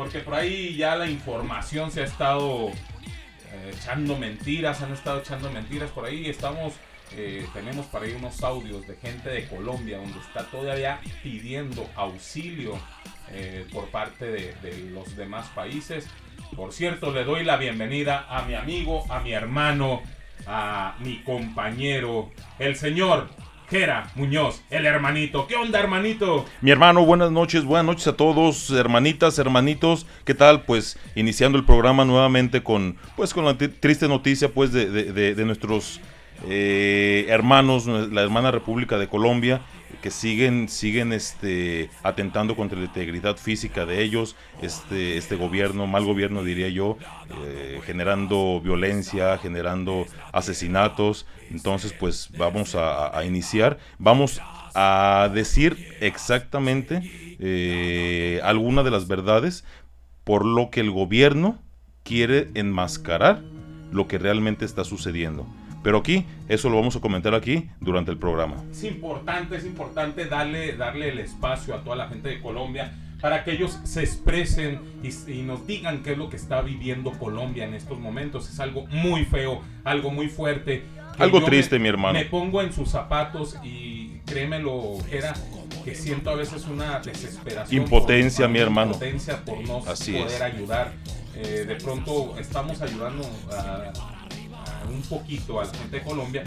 porque por ahí ya la información se ha estado eh, echando mentiras, han estado echando mentiras por ahí. Estamos, eh, tenemos por ahí unos audios de gente de Colombia donde está todavía pidiendo auxilio eh, por parte de los demás países. Por cierto, le doy la bienvenida a mi amigo, a mi hermano, a mi compañero, el señor Muñoz, el hermanito. ¿Qué onda, hermanito? Mi hermano, buenas noches, buenas noches a todos, hermanitas, hermanitos. ¿Qué tal? Pues iniciando el programa nuevamente con, pues, con la tri- triste noticia, pues, de, de- de- de nuestros eh, hermanos, la hermana República de Colombia, que siguen, siguen, este, atentando contra la integridad física de ellos, este, este gobierno, mal gobierno diría yo, eh, generando violencia, generando asesinatos. Entonces, pues, vamos a, iniciar, vamos a decir exactamente eh, alguna de las verdades por lo que el gobierno quiere enmascarar lo que realmente está sucediendo. Pero aquí, eso lo vamos a comentar aquí durante el programa. Es importante, es importante darle, darle el espacio a toda la gente de Colombia para que ellos se expresen y, y nos digan qué es lo que está viviendo Colombia en estos momentos. Es algo muy feo, algo muy fuerte. Algo triste, me- mi hermano. Me pongo en sus zapatos y créemelo, era que siento a veces una desesperación. Impotencia, por- mi hermano. Impotencia por no Así poder es. ayudar. Eh, de pronto estamos ayudando a un poquito a la gente de Colombia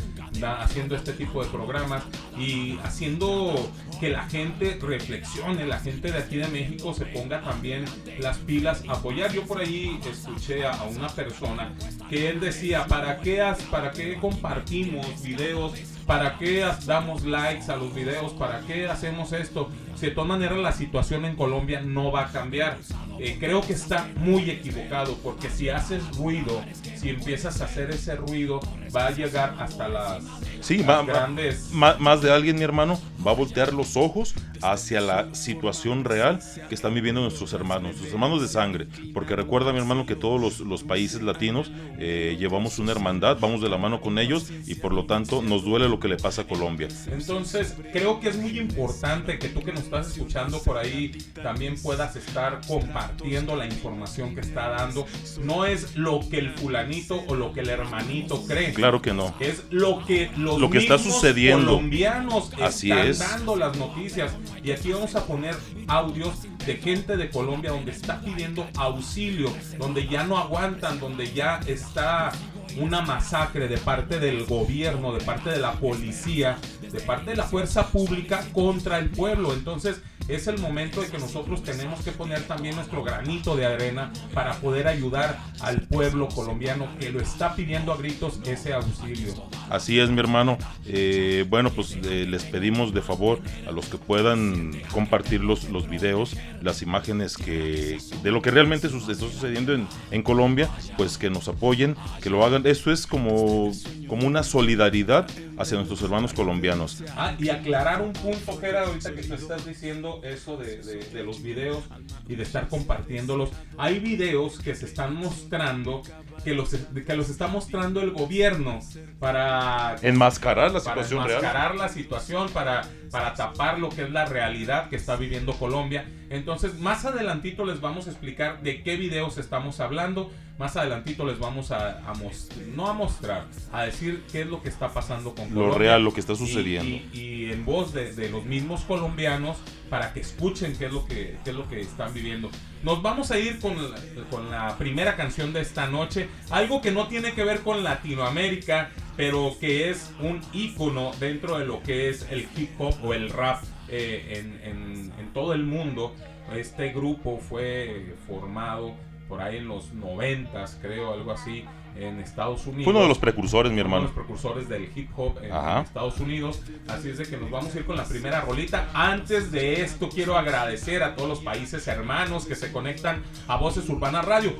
haciendo este tipo de programas y haciendo que la gente reflexione, la gente de aquí de México se ponga también las pilas a apoyar. Yo por ahí escuché a, a una persona que él decía, ¿para qué, ¿para qué compartimos videos? ¿Para qué damos likes a los videos? ¿Para qué hacemos esto? Si de todas maneras la situación en Colombia no va a cambiar. Eh, creo que está muy equivocado porque si haces ruido, si empiezas a hacer ese ruido, va a llegar hasta las, Sí, las va- grandes... Más de alguien, mi hermano, va a voltear los ojos hacia la situación real que están viviendo nuestros hermanos, nuestros hermanos de sangre. Porque recuerda, mi hermano, que todos los, los países latinos eh, llevamos una hermandad, vamos de la mano con ellos y por lo tanto nos duele lo que le pasa a Colombia. Entonces, creo que es muy importante que tú que nos estás escuchando por ahí también puedas estar compartiendo la información que está dando. No es lo que el fulanito o lo que el hermanito cree. Claro que no. Es lo que los Lo que está sucediendo. colombianos Así están es. dando las noticias. Y aquí vamos a poner audios de gente de Colombia donde está pidiendo auxilio, donde ya no aguantan, donde ya está una masacre de parte del gobierno, de parte de la policía, de parte de la fuerza pública contra el pueblo. Entonces es el momento de que nosotros tenemos que poner también nuestro granito de arena para poder ayudar al pueblo colombiano que lo está pidiendo a gritos ese auxilio. Así es, mi hermano. Eh, bueno, pues eh, les pedimos de favor a los que puedan compartir los, los videos, las imágenes que de lo que realmente su- está sucediendo en, en Colombia, pues que nos apoyen, que lo hagan. Esto es como, como una solidaridad hacia nuestros hermanos colombianos. Ah, y aclarar un punto, Gerard, ahorita que tú estás diciendo eso de, de- de los videos y de estar compartiéndolos. Hay videos que se están mostrando, que los, que los está mostrando el gobierno para Enmascarar la para situación real. enmascarar la situación, para, para tapar lo que es la realidad que está viviendo Colombia. Entonces, más adelantito les vamos a explicar de qué videos estamos hablando. Más adelantito les vamos a, a mos- no a mostrar, a decir qué es lo que está pasando con Lo Colombia. real, lo que está Y- sucediendo. Y, y en voz de, de los mismos colombianos para que escuchen qué es lo que, qué es lo que están viviendo. Nos vamos a ir con la, con la primera canción de esta noche. Algo que no tiene que ver con Latinoamérica, pero que es un ícono dentro de lo que es el hip hop o el rap eh, en, en- en todo el mundo. Este grupo fue formado por ahí en los noventas, creo, algo así, en Estados Unidos. Fue uno de los precursores, mi Uno de hermano. los precursores del hip hop en Ajá. Estados Unidos. Así es de que nos vamos a ir con la primera rolita. Antes de esto, quiero agradecer a todos los países hermanos que se conectan a Voces Urbanas Radio.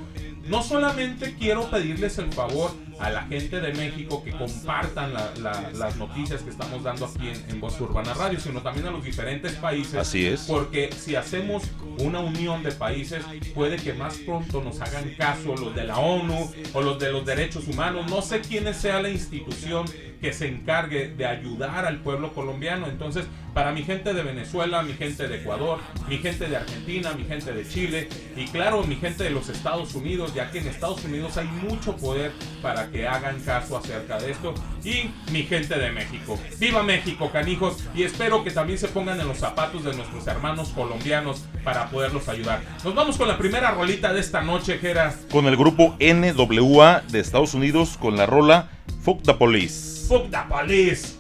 No solamente quiero pedirles el favor a la gente de México que compartan la- la- las noticias que estamos dando aquí en, en Voces Urbanas Radio, sino también a los diferentes países. Así es. Porque si hacemos una unión de países, puede que más pronto nos hagan caso los de la ONU o los de los derechos humanos. No sé quién sea la institución que se encargue de ayudar al pueblo colombiano. Entonces, para mi gente de Venezuela, mi gente de Ecuador, mi gente de Argentina, mi gente de Chile y claro, mi gente de los Estados Unidos, ya que en Estados Unidos hay mucho poder para que hagan caso acerca de esto y mi gente de México. ¡Viva México, canijos! Y espero que también se pongan en los zapatos de nuestros hermanos colombianos para poderlos ayudar. Nos vamos con la primera rolita de esta noche, Geras. Con el grupo NWA de Estados Unidos con la rola Fuck the Police. Fuck the Police.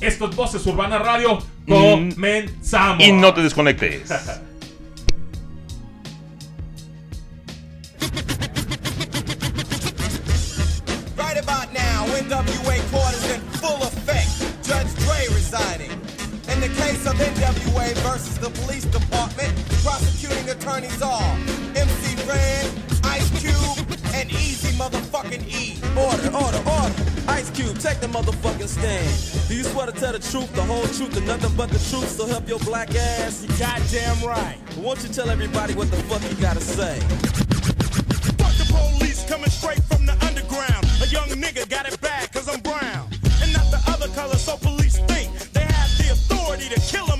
Esto es Voces Urbana Radio. Comenzamos. Y no te desconectes. Right about now, NWA quarters in full effect. Judge Dre residing. In the case of NWA versus the police department, prosecuting attorneys are MC Ren, take the motherfucking stand. Do you swear to tell the truth, the whole truth, and nothing but the truth, so help your black ass? You goddamn right. But Won't you tell everybody what the fuck you gotta say? Fuck the police coming straight from the underground. A young nigga got it bad cause I'm brown. And not the other color, so police think they have the authority to kill a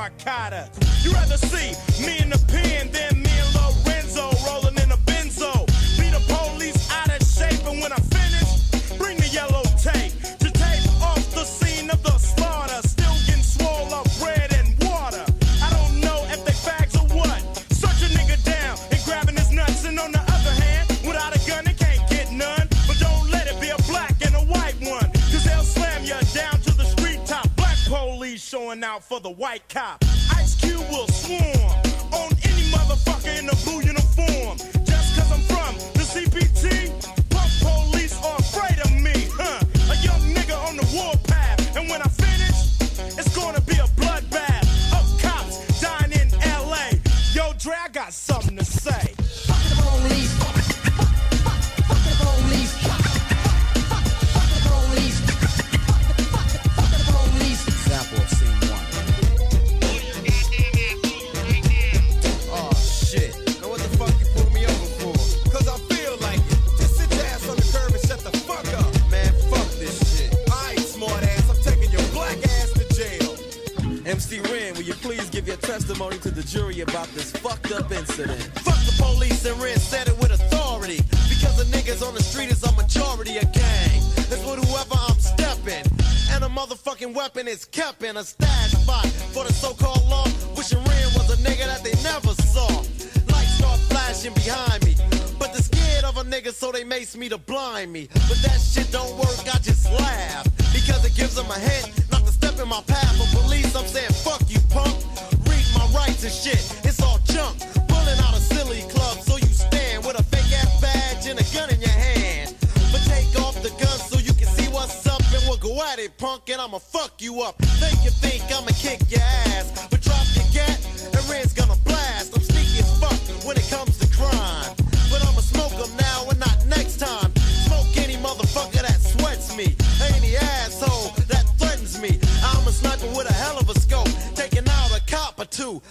narcotics. You rather see me in the pen than me and Lorenzo rolling in a benzo. Be the police out of shape, and when I finish, bring the yellow tape to tape off the scene of the slaughter. Still getting swole up bread and water. I don't know if they fags or what. Search a nigga down and grabbing his nuts, and on the other hand, without a gun, they can't get none. But don't let it be a black and a white one, cause they'll slam you down to the street top. Black police showing out for the white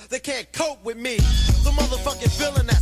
They can't cope with me. The motherfucking feeling that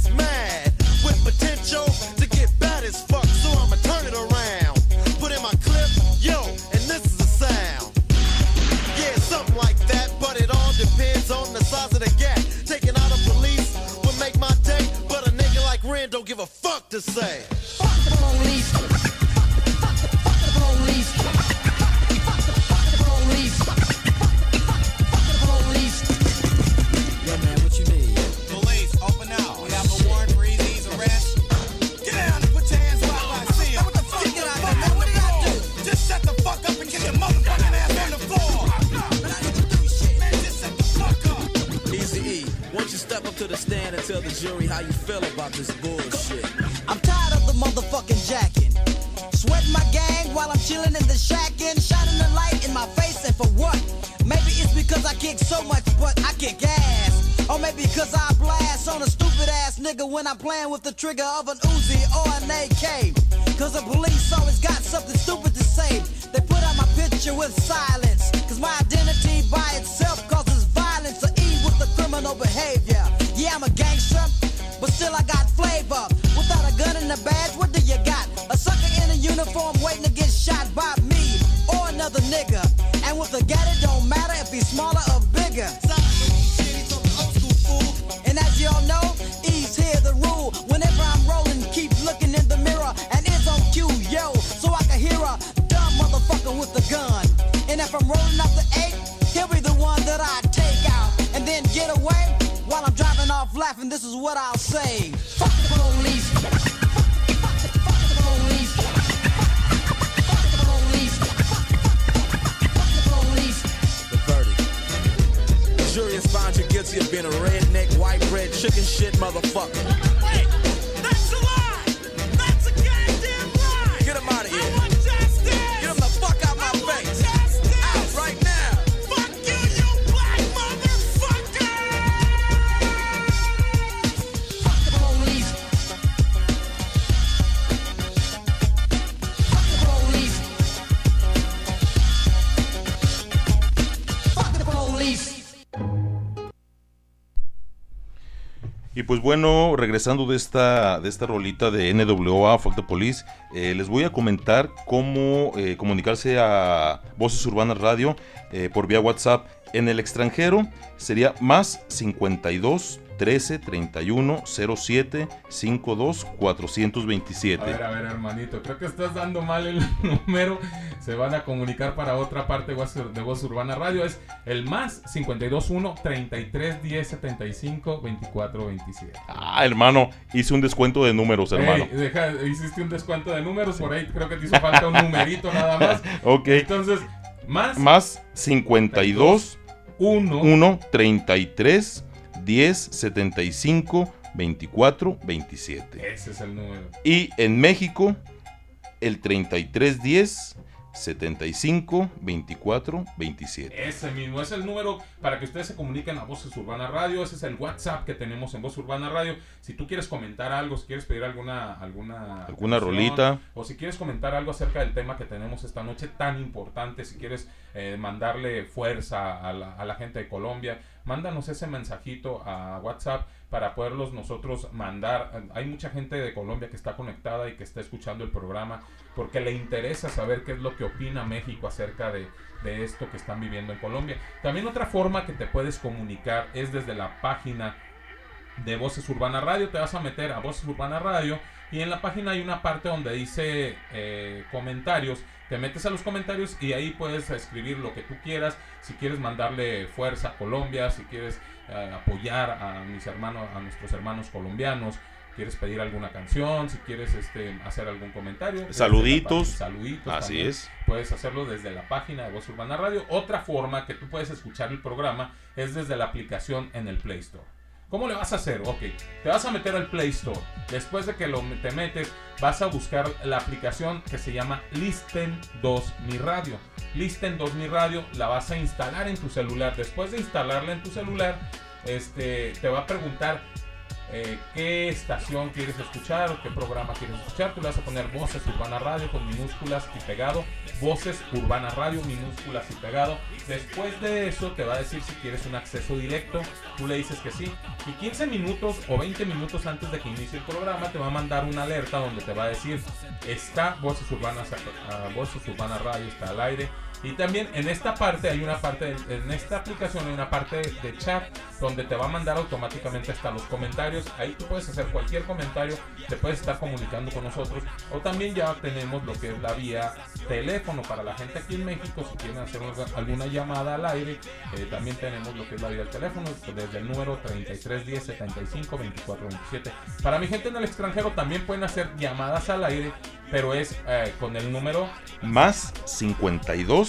pues bueno, regresando de esta, de esta rolita de NWA, Fuck the Police, eh, les voy a comentar cómo eh, comunicarse a Voces Urbanas Radio eh, por vía WhatsApp. En el extranjero sería más 52 13 31 07 52 427. A ver, a ver, hermanito, creo que estás dando mal el número. Se van a comunicar para otra parte de Voz- Urbana Radio. Es el más 521 33 10 75 24 27. Ah, hermano, hice un descuento de números, hermano. Ey, deja, hiciste un descuento de números, por ahí creo que te hizo falta un numerito nada más. Ok. Entonces, más, Más 52 1 1 33 10 75 24 27. Ese es el número. Y en México, el 3310 75 24 27. Ese mismo es el número para que ustedes se comuniquen a Voces Urbana Radio. Ese es el WhatsApp que tenemos en Voz Urbana Radio. Si tú quieres comentar algo, si quieres pedir alguna alguna Alguna canción, rolita. o si quieres comentar algo acerca del tema que tenemos esta noche tan importante, si quieres eh, mandarle fuerza a la, a la gente de Colombia, mándanos ese mensajito a WhatsApp para poderlos nosotros mandar. Hay mucha gente de Colombia que está conectada y que está escuchando el programa porque le interesa saber qué es lo que opina México acerca de, de esto que están viviendo en Colombia. También otra forma que te puedes comunicar es desde la página de Voces Urbana Radio. Te vas a meter a Voces Urbana Radio y en la página hay una parte donde dice eh, comentarios. Te metes a los comentarios y ahí puedes escribir lo que tú quieras. Si quieres mandarle fuerza a Colombia, si quieres eh, apoyar a mis hermanos, a nuestros hermanos colombianos, quieres pedir alguna canción, si quieres este, hacer algún comentario. Saluditos. saluditos. Así también. es. Puedes hacerlo desde la página de Voz Urbana Radio. Otra forma que tú puedes escuchar el programa es desde la aplicación en el Play Store. ¿Cómo le vas a hacer? Ok, te vas a meter al Play Store. Después de que lo te metes, vas a buscar la aplicación que se llama Listen 2 Mi Radio. Listen 2 Mi Radio la vas a instalar en tu celular. Después de instalarla en tu celular, este, te va a preguntar eh, qué estación quieres escuchar o qué programa quieres escuchar. Tú le vas a poner Voces Urbana Radio con minúsculas y pegado. Voces Urbana Radio, minúsculas y pegado. Después de eso te va a decir si quieres un acceso directo. Tú le dices que sí. Y 15 minutos o 20 minutos antes de que inicie el programa te va a mandar una alerta donde te va a decir está Voces Urbanas, ah, Voces Urbana Radio está al aire. Y también en esta parte hay una parte, en esta aplicación hay una parte de chat donde te va a mandar automáticamente hasta los comentarios. Ahí tú puedes hacer cualquier comentario, te puedes estar comunicando con nosotros. O también ya tenemos lo que es la vía teléfono para la gente aquí en México. Si quieren hacer alguna llamada al aire, eh, también tenemos lo que es la vía del teléfono desde el número 3310 75 24 27. Para mi gente en el extranjero también pueden hacer llamadas al aire, pero es eh, con el número Más 52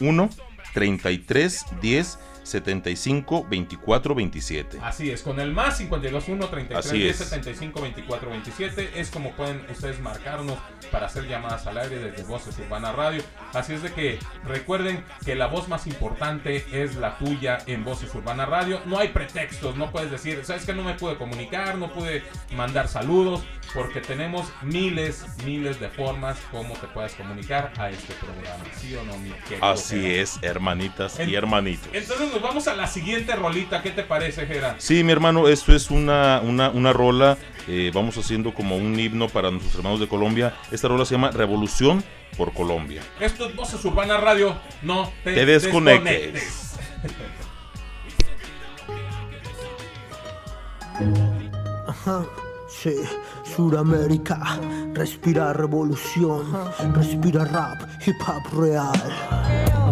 1 33 10 75 24 27. Así es, con el más 521 33 Así 10 es. 75 24 27 es como pueden ustedes marcarnos para hacer llamadas al aire desde Voces Urbana Radio. Así es de que recuerden que la voz más importante es la tuya en Voces Urbana Radio. No hay pretextos, no puedes decir, sabes que no me pude comunicar, no pude mandar saludos, porque tenemos miles, miles de formas como te puedes comunicar a este programa. ¿Sí o no, mi querido Así es, hermanitas y hermanitos. Entonces nos vamos a la siguiente rolita. ¿Qué te parece, Gera? Sí, mi hermano, esto es una, una, una rola. eh, vamos haciendo como un himno para nuestros hermanos de Colombia. Esta rola se llama Revolución por Colombia. Esto es Voces Urbana Radio. No te, Te desconectes. Ajá, sí, Suramérica, respira revolución, respira rap, hip hop real.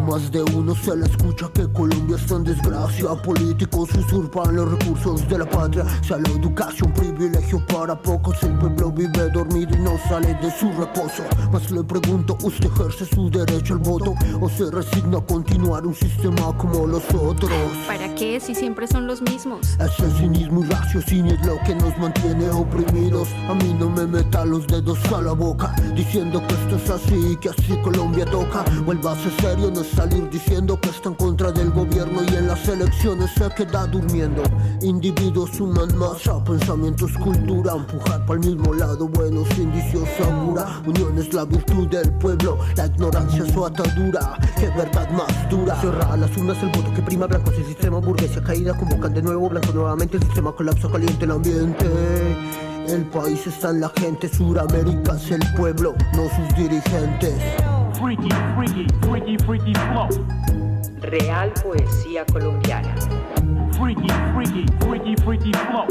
A más de uno se le escucha que Colombia está en desgracia. Políticos usurpan los recursos de la patria. Sea la educación privilegio para pocos. El pueblo vive dormido y no sale de su reposo. Mas le pregunto, ¿usted ejerce su derecho al voto? ¿O se resigna a continuar un sistema como los otros? ¿Para qué si siempre son los mismos? Ese cinismo y raciocinio es lo que nos mantiene oprimidos. A mí no me meta los dedos a la boca diciendo que esto es así, que así Colombia toca. Vuélvase serio, no es salir diciendo que está en contra del gobierno y en las elecciones se queda durmiendo. Individuos suman masa, pensamientos, cultura, empujar para el mismo lado, buenos indicios segura. Unión es la virtud del pueblo, la ignorancia es su atadura. Qué verdad más dura. Cierra las urnas el voto que prima blancos, el sistema burguesa caída, convocan de nuevo blanco nuevamente, el sistema colapsa, caliente el ambiente. El país está en la gente, Suramérica es el pueblo, no sus dirigentes. Freaky, freaky, freaky, freaky flow. Real poesía colombiana. Freaky, freaky, freaky, freaky flow.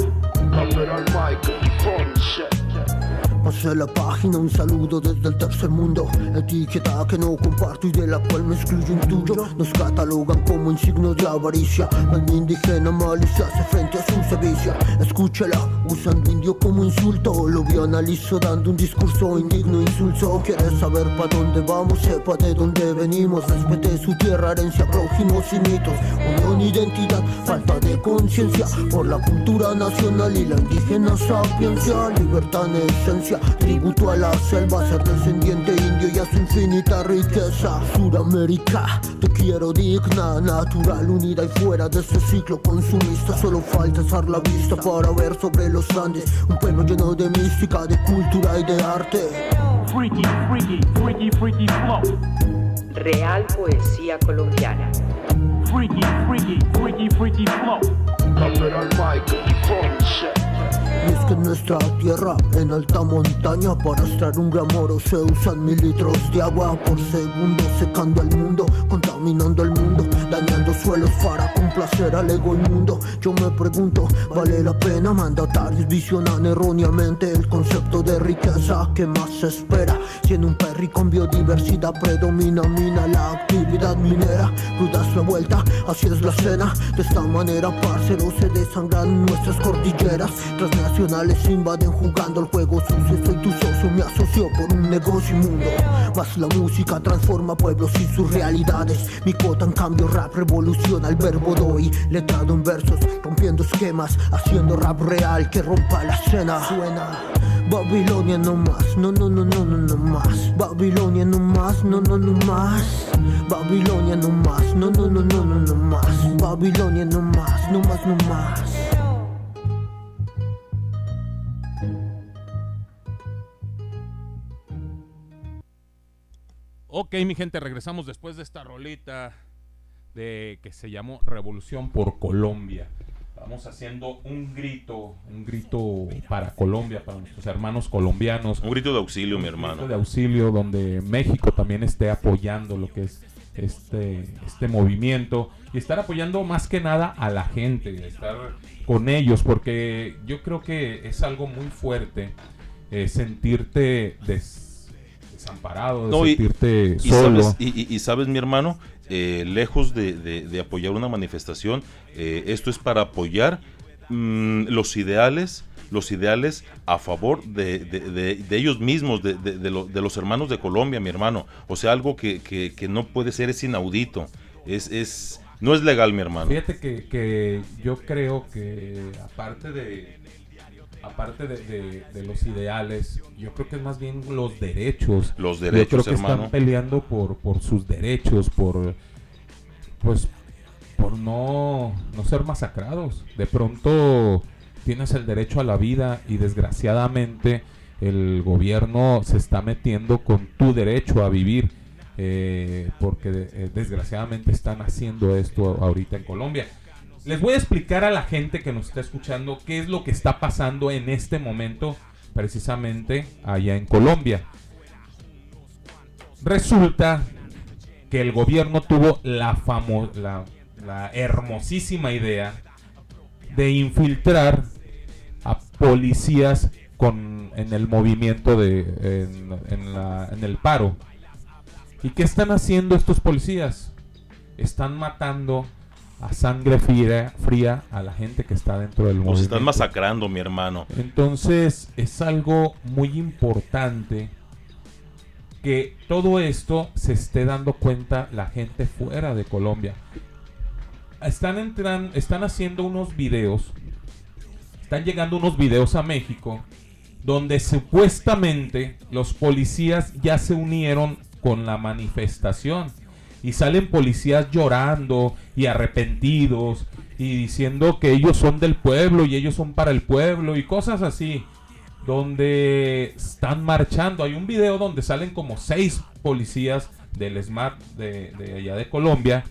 Pasé la página, un saludo desde el tercer mundo. Etiqueta que no comparto y de la cual me excluyo un tuyo Nos catalogan como un signo de avaricia. El indígena malicia hace frente a su sevicia. Escúchala, usando indio como insulto. Lo vi analizo dando un discurso indigno insulso. ¿Quieres saber pa' dónde vamos? Sepa de dónde venimos. Respete su tierra, herencia, prójimos y mitos. Unión, identidad, falta de conciencia. Por la cultura nacional y la indígena sapiencia. Libertad en esencia, tributo a la selva Ser descendiente indio y a su infinita riqueza Suramérica, te quiero digna Natural, unida y fuera de este ciclo consumista Solo falta alzar la vista para ver sobre los Andes Un pueblo lleno de mística, de cultura y de arte Freaky, freaky, freaky, freaky flow. Real poesía colombiana. Freaky, freaky, freaky, freaky flow. Y es que en nuestra tierra, en alta montaña, para extraer un gran se usan mil litros de agua por segundo, secando al mundo, contaminando el mundo, dañando suelos para complacer al ego inmundo. Yo me pregunto, ¿vale la pena? Mandatarios visionan erróneamente el concepto de riqueza que más se espera. Siendo un perri con biodiversidad predomina, mina la actividad minera. Cruda es la vuelta, así es la escena. De esta manera, parceros, se desangran nuestras cordilleras. Transnacionales invaden jugando el juego sucio. Soy tu socio, me asocio por un negocio inmundo. Mas la música transforma pueblos y sus realidades. Mi cuota en cambio rap revoluciona el verbo doy. Letrado en versos, rompiendo esquemas, haciendo rap real que rompa la escena. Suena. Babilonia no más, no no no no no no más. Babilonia no más, no no no más. Babilonia no más, no no no no no no más. Babilonia no más, no más no más. Ok, mi gente, regresamos después de esta rolita de que se llamó Revolución por Colombia. Vamos haciendo un grito, un grito para Colombia, para nuestros hermanos colombianos. Un grito de auxilio, mi Un grito hermano. de auxilio donde México también esté apoyando lo que es este, este movimiento y estar apoyando más que nada a la gente, estar con ellos, porque yo creo que es algo muy fuerte eh, sentirte des- desamparado, No, y- sentirte Y solo. sabes, y, y- sabes, mi hermano, Eh, lejos de, de- de apoyar una manifestación, eh, esto es para apoyar mm, los ideales, los ideales a favor de, de- de- de ellos mismos, lo- de los hermanos de Colombia, mi hermano. O sea, algo que, que- que no puede ser, es inaudito. Es, es No es legal, mi hermano. Fíjate que, que yo creo que aparte de aparte de, de- de los ideales, yo creo que es más bien los derechos. Los Yo derechos, creo que hermano. están peleando por, por sus derechos, por pues por no, no ser masacrados. De pronto tienes el derecho a la vida y desgraciadamente el gobierno se está metiendo con tu derecho a vivir. eh, porque eh, desgraciadamente están haciendo esto ahorita en Colombia. Les voy a explicar a la gente que nos está escuchando qué es lo que está pasando en este momento precisamente allá en Colombia. Resulta que el gobierno tuvo la, famo- la, la hermosísima idea de infiltrar a policías con, en el movimiento de en, en la- en el paro. ¿Y qué están haciendo estos policías? Están matando a sangre fría, fría a la gente que está dentro del Nos movimiento. están masacrando, mi hermano. Entonces es algo muy importante que todo esto se esté dando cuenta la gente fuera de Colombia. Están, entran- están haciendo unos videos, están llegando unos videos a México donde supuestamente los policías ya se unieron con la manifestación y salen policías llorando y arrepentidos y diciendo que ellos son del pueblo y ellos son para el pueblo y cosas así donde están marchando. Hay un video donde salen como seis policías del SMAT de, de allá de Colombia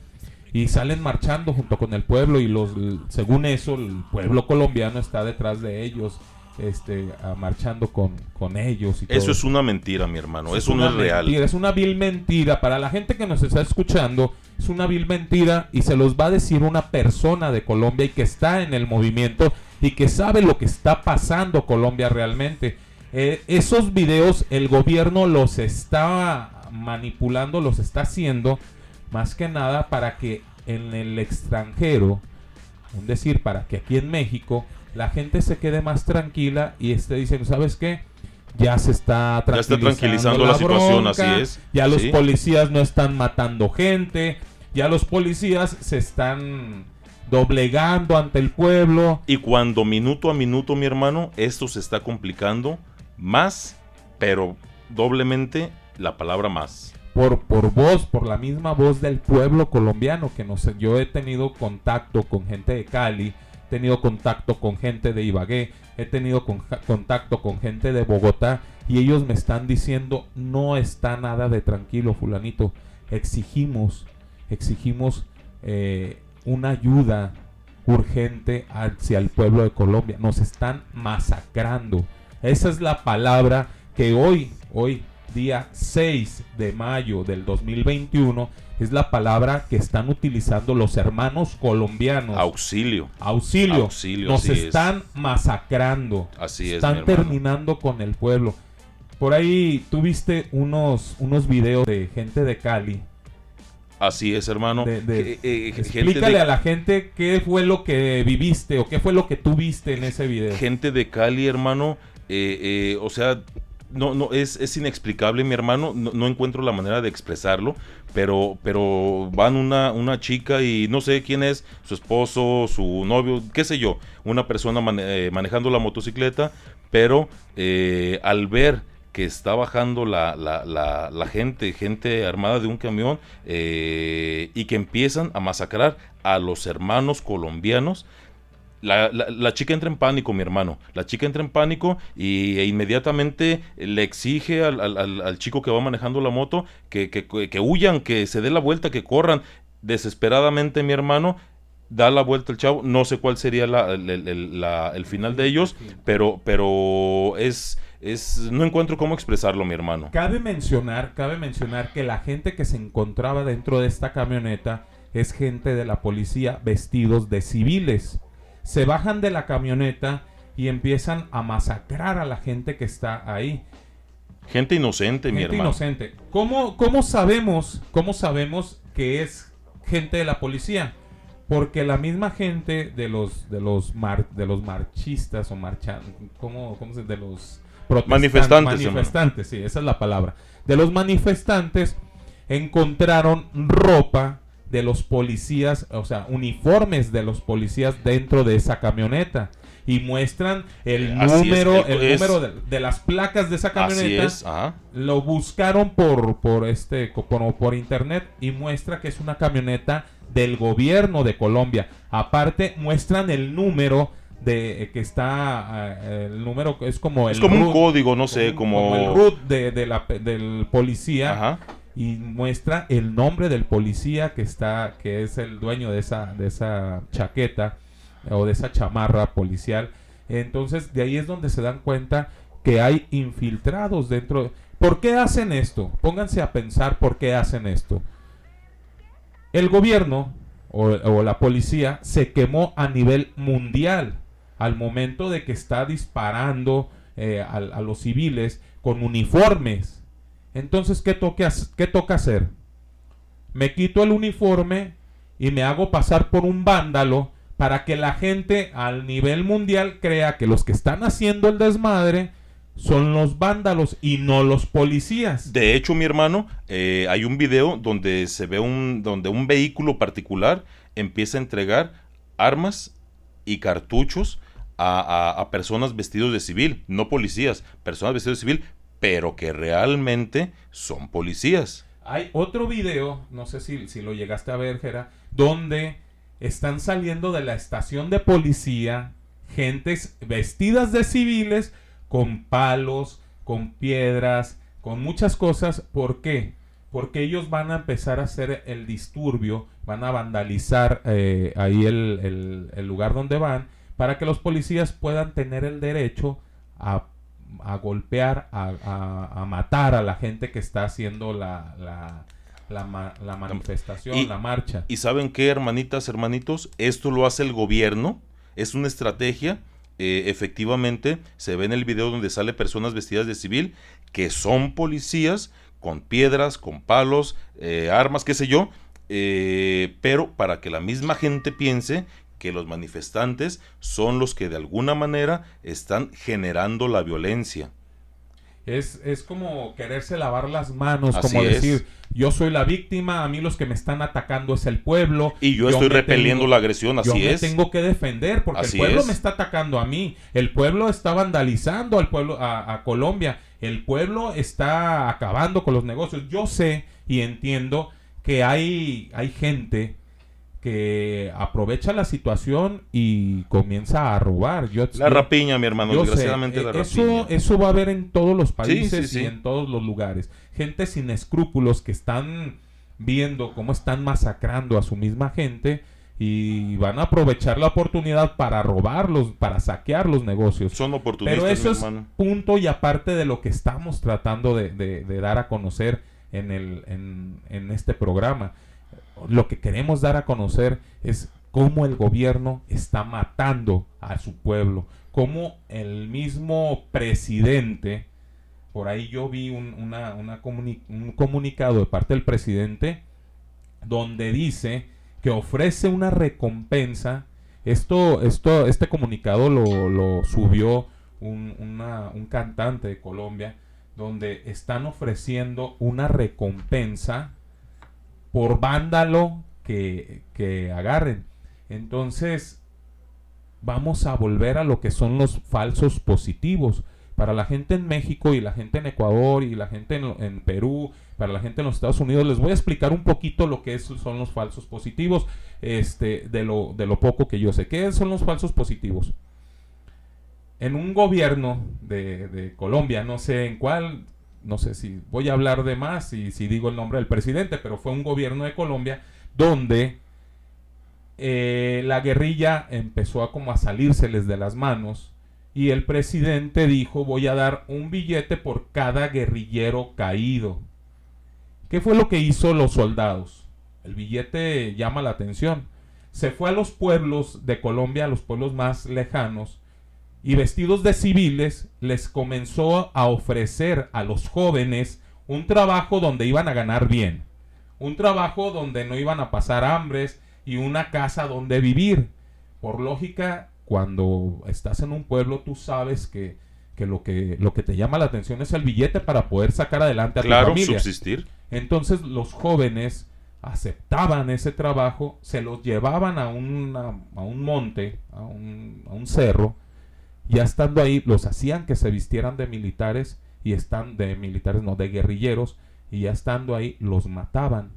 y salen marchando junto con el pueblo y los según eso el pueblo colombiano está detrás de ellos este marchando con, con ellos y Eso todo. es una mentira, mi hermano. Eso no es real. es una vil mentira. Para la gente que nos está escuchando, es una vil mentira y se los va a decir una persona de Colombia y que está en el movimiento y que sabe lo que está pasando Colombia realmente. Eh, esos videos el gobierno los está manipulando, los está haciendo más que nada para que en el extranjero, es decir, para que aquí en México la gente se quede más tranquila y esté diciendo, ¿sabes qué? Ya se está Ya está tranquilizando, tranquilizando la situación, bronca, así es. Ya los Sí. policías no están matando gente, ya los policías se están doblegando ante el pueblo. Y cuando minuto a minuto, mi hermano, esto se está complicando más, pero doblemente la palabra más. por, por voz, por la misma voz del pueblo colombiano, que no sé, yo he tenido contacto con gente de Cali, tenido contacto con gente de Ibagué, he tenido con- contacto con gente de Bogotá, y ellos me están diciendo, no está nada de tranquilo, fulanito, exigimos, exigimos eh, una ayuda urgente hacia el pueblo de Colombia, nos están masacrando. Esa es la palabra que hoy, hoy, día 6 de mayo del 2021, es la palabra que están utilizando los hermanos colombianos. Auxilio. Auxilio. Auxilio, Nos es. están masacrando. Así es, Están terminando con el pueblo. Por ahí tuviste unos, unos videos de gente de Cali. Así es, hermano. De- de- Eh, eh, gente explícale de- a la gente qué fue lo que viviste o qué fue lo que tú viste en ese video. gente de Cali, hermano, eh, eh, o sea, no, no, es, es inexplicable, mi hermano, no, no encuentro la manera de expresarlo, pero, pero van una, una chica y no sé quién es, su esposo, su novio, qué sé yo, una persona eh, manejando la motocicleta, pero eh, al ver que está bajando la, la- la- la gente, gente armada de un camión, eh, y que empiezan a masacrar a los hermanos colombianos, la, la- la chica entra en pánico, mi hermano. La chica entra en pánico y e inmediatamente le exige al, chico que va manejando la moto que, huyan, que se dé la vuelta, que corran. Desesperadamente, mi hermano, da la vuelta el chavo. No sé cuál sería la- el- la- el final de ellos, pero, pero es, es. No encuentro cómo expresarlo, mi hermano. Cabe mencionar, cabe mencionar que la gente que se encontraba dentro de esta camioneta es gente de la policía vestidos de civiles. Se bajan de la camioneta y empiezan a masacrar a la gente que está ahí. Gente inocente, mi Gente hermano. inocente. ¿Cómo, cómo sabemos, cómo sabemos que es gente de la policía? Porque la misma gente de los de los mar- de los marchistas o marchan, ¿cómo, cómo se de los Manifestantes, hermano. manifestantes, sí, esa es la palabra. De los manifestantes encontraron ropa de los policías, o sea, uniformes de los policías dentro de esa camioneta. Y muestran el Así es, número, el- el, es- número de, de las placas de esa Así camioneta. es, ajá. Lo buscaron por, por este por, por internet y muestra que es una camioneta del gobierno de Colombia. Aparte muestran el número de eh, que está eh, el número es como el Es como un root, código, no sé, como... el root de, de la del policía Ajá. Y muestra el nombre del policía que está que es el dueño de esa de esa chaqueta o de esa chamarra policial entonces de ahí es donde se dan cuenta que hay infiltrados dentro ¿por qué hacen esto? pónganse a pensar por qué hacen esto el gobierno o, la policía se quemó a nivel mundial al momento de que está disparando eh, a los civiles con uniformes. Entonces, ¿qué, ¿qué toca hacer? Me quito el uniforme y me hago pasar por un vándalo para que la gente al nivel mundial crea que los que están haciendo el desmadre son los vándalos y no los policías. De hecho, mi hermano, eh, hay un video donde se ve un, donde un vehículo particular empieza a entregar armas y cartuchos a, a- personas vestidos de civil, no policías, personas vestidos de civil, pero que realmente son policías. Hay otro video, no sé si, si lo llegaste a ver, Jera, donde están saliendo de la estación de policía gentes vestidas de civiles con palos, con piedras, con muchas cosas. ¿Por qué? Porque ellos van a empezar a hacer el disturbio, van a vandalizar eh, ahí el, el- el lugar donde van, para que los policías puedan tener el derecho a, a golpear, a, a- a matar a la gente que está haciendo la, la, la la manifestación, Y- la marcha. ¿Y saben qué, hermanitas, hermanitos? Esto lo hace el gobierno, es una estrategia. eh, efectivamente, se ve en el video donde sale personas vestidas de civil que son policías con piedras, con palos, eh, armas, qué sé yo, eh, pero para que la misma gente piense que los manifestantes son los que de alguna manera están generando la violencia. Es, es como quererse lavar las manos, Así como es. decir, yo soy la víctima, a mí los que me están atacando es el pueblo. Y yo estoy me repeliendo la agresión, yo así me es. tengo que defender porque Así el pueblo es. me está atacando a mí, el pueblo está vandalizando al pueblo, a, a Colombia, el pueblo está acabando con los negocios. Yo sé y entiendo que hay, hay gente que aprovecha la situación y comienza a robar. Yo, La rapiña, mi hermano, sé, desgraciadamente la eh, eso, rapiña. eso va a haber en todos los países sí, sí. y en todos los lugares. Gente sin escrúpulos que están viendo cómo están masacrando a su misma gente y van a aprovechar la oportunidad para robarlos, para saquear los negocios. Son oportunistas, Pero eso mi es hermano. punto y aparte de lo que estamos tratando de, de- de dar a conocer en, el, en, en este programa. Lo que queremos dar a conocer es cómo el gobierno está matando a su pueblo, cómo el mismo presidente, por ahí yo vi un, un comunicado de parte del presidente donde dice que ofrece una recompensa. Esto, esto, este comunicado lo, subió un, un cantante de Colombia, donde están ofreciendo una recompensa por vándalo que, que agarren. Entonces, vamos a volver a lo que son los falsos positivos. Para la gente en México y la gente en Ecuador y la gente en, Perú, para la gente en los Estados Unidos, les voy a explicar un poquito lo que son los falsos positivos, este, de lo, de lo poco que yo sé. ¿Qué son los falsos positivos? En un gobierno de Colombia, no sé en cuál, no sé si voy a hablar de más y si digo el nombre del presidente, pero fue un gobierno de Colombia donde eh, la guerrilla empezó a como a salírseles de las manos y el presidente dijo voy a dar un billete por cada guerrillero caído. ¿Qué fue lo que hizo los soldados? El billete llama la atención. Se fue a los pueblos de Colombia, a los pueblos más lejanos, y vestidos de civiles les comenzó a ofrecer a los jóvenes un trabajo donde iban a ganar bien, un trabajo donde no iban a pasar hambres y una casa donde vivir. Por lógica, cuando estás en un pueblo tú sabes que, que lo que lo que te llama la atención es el billete para poder sacar adelante a Claro, tu familia. subsistir. Entonces los jóvenes aceptaban ese trabajo, se los llevaban a, una- a un monte, a un, a un cerro, ya estando ahí, los hacían que se vistieran de militares y están de militares, no, de guerrilleros, y ya estando ahí, los mataban.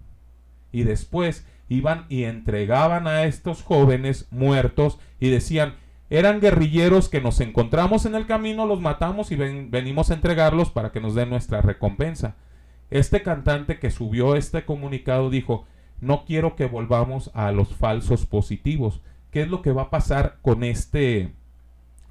Y después iban y entregaban a estos jóvenes muertos y decían, eran guerrilleros que nos encontramos en el camino, los matamos y ven- venimos a entregarlos para que nos den nuestra recompensa. Este cantante que subió este comunicado dijo, no quiero que volvamos a los falsos positivos. ¿Qué es lo que va a pasar con este,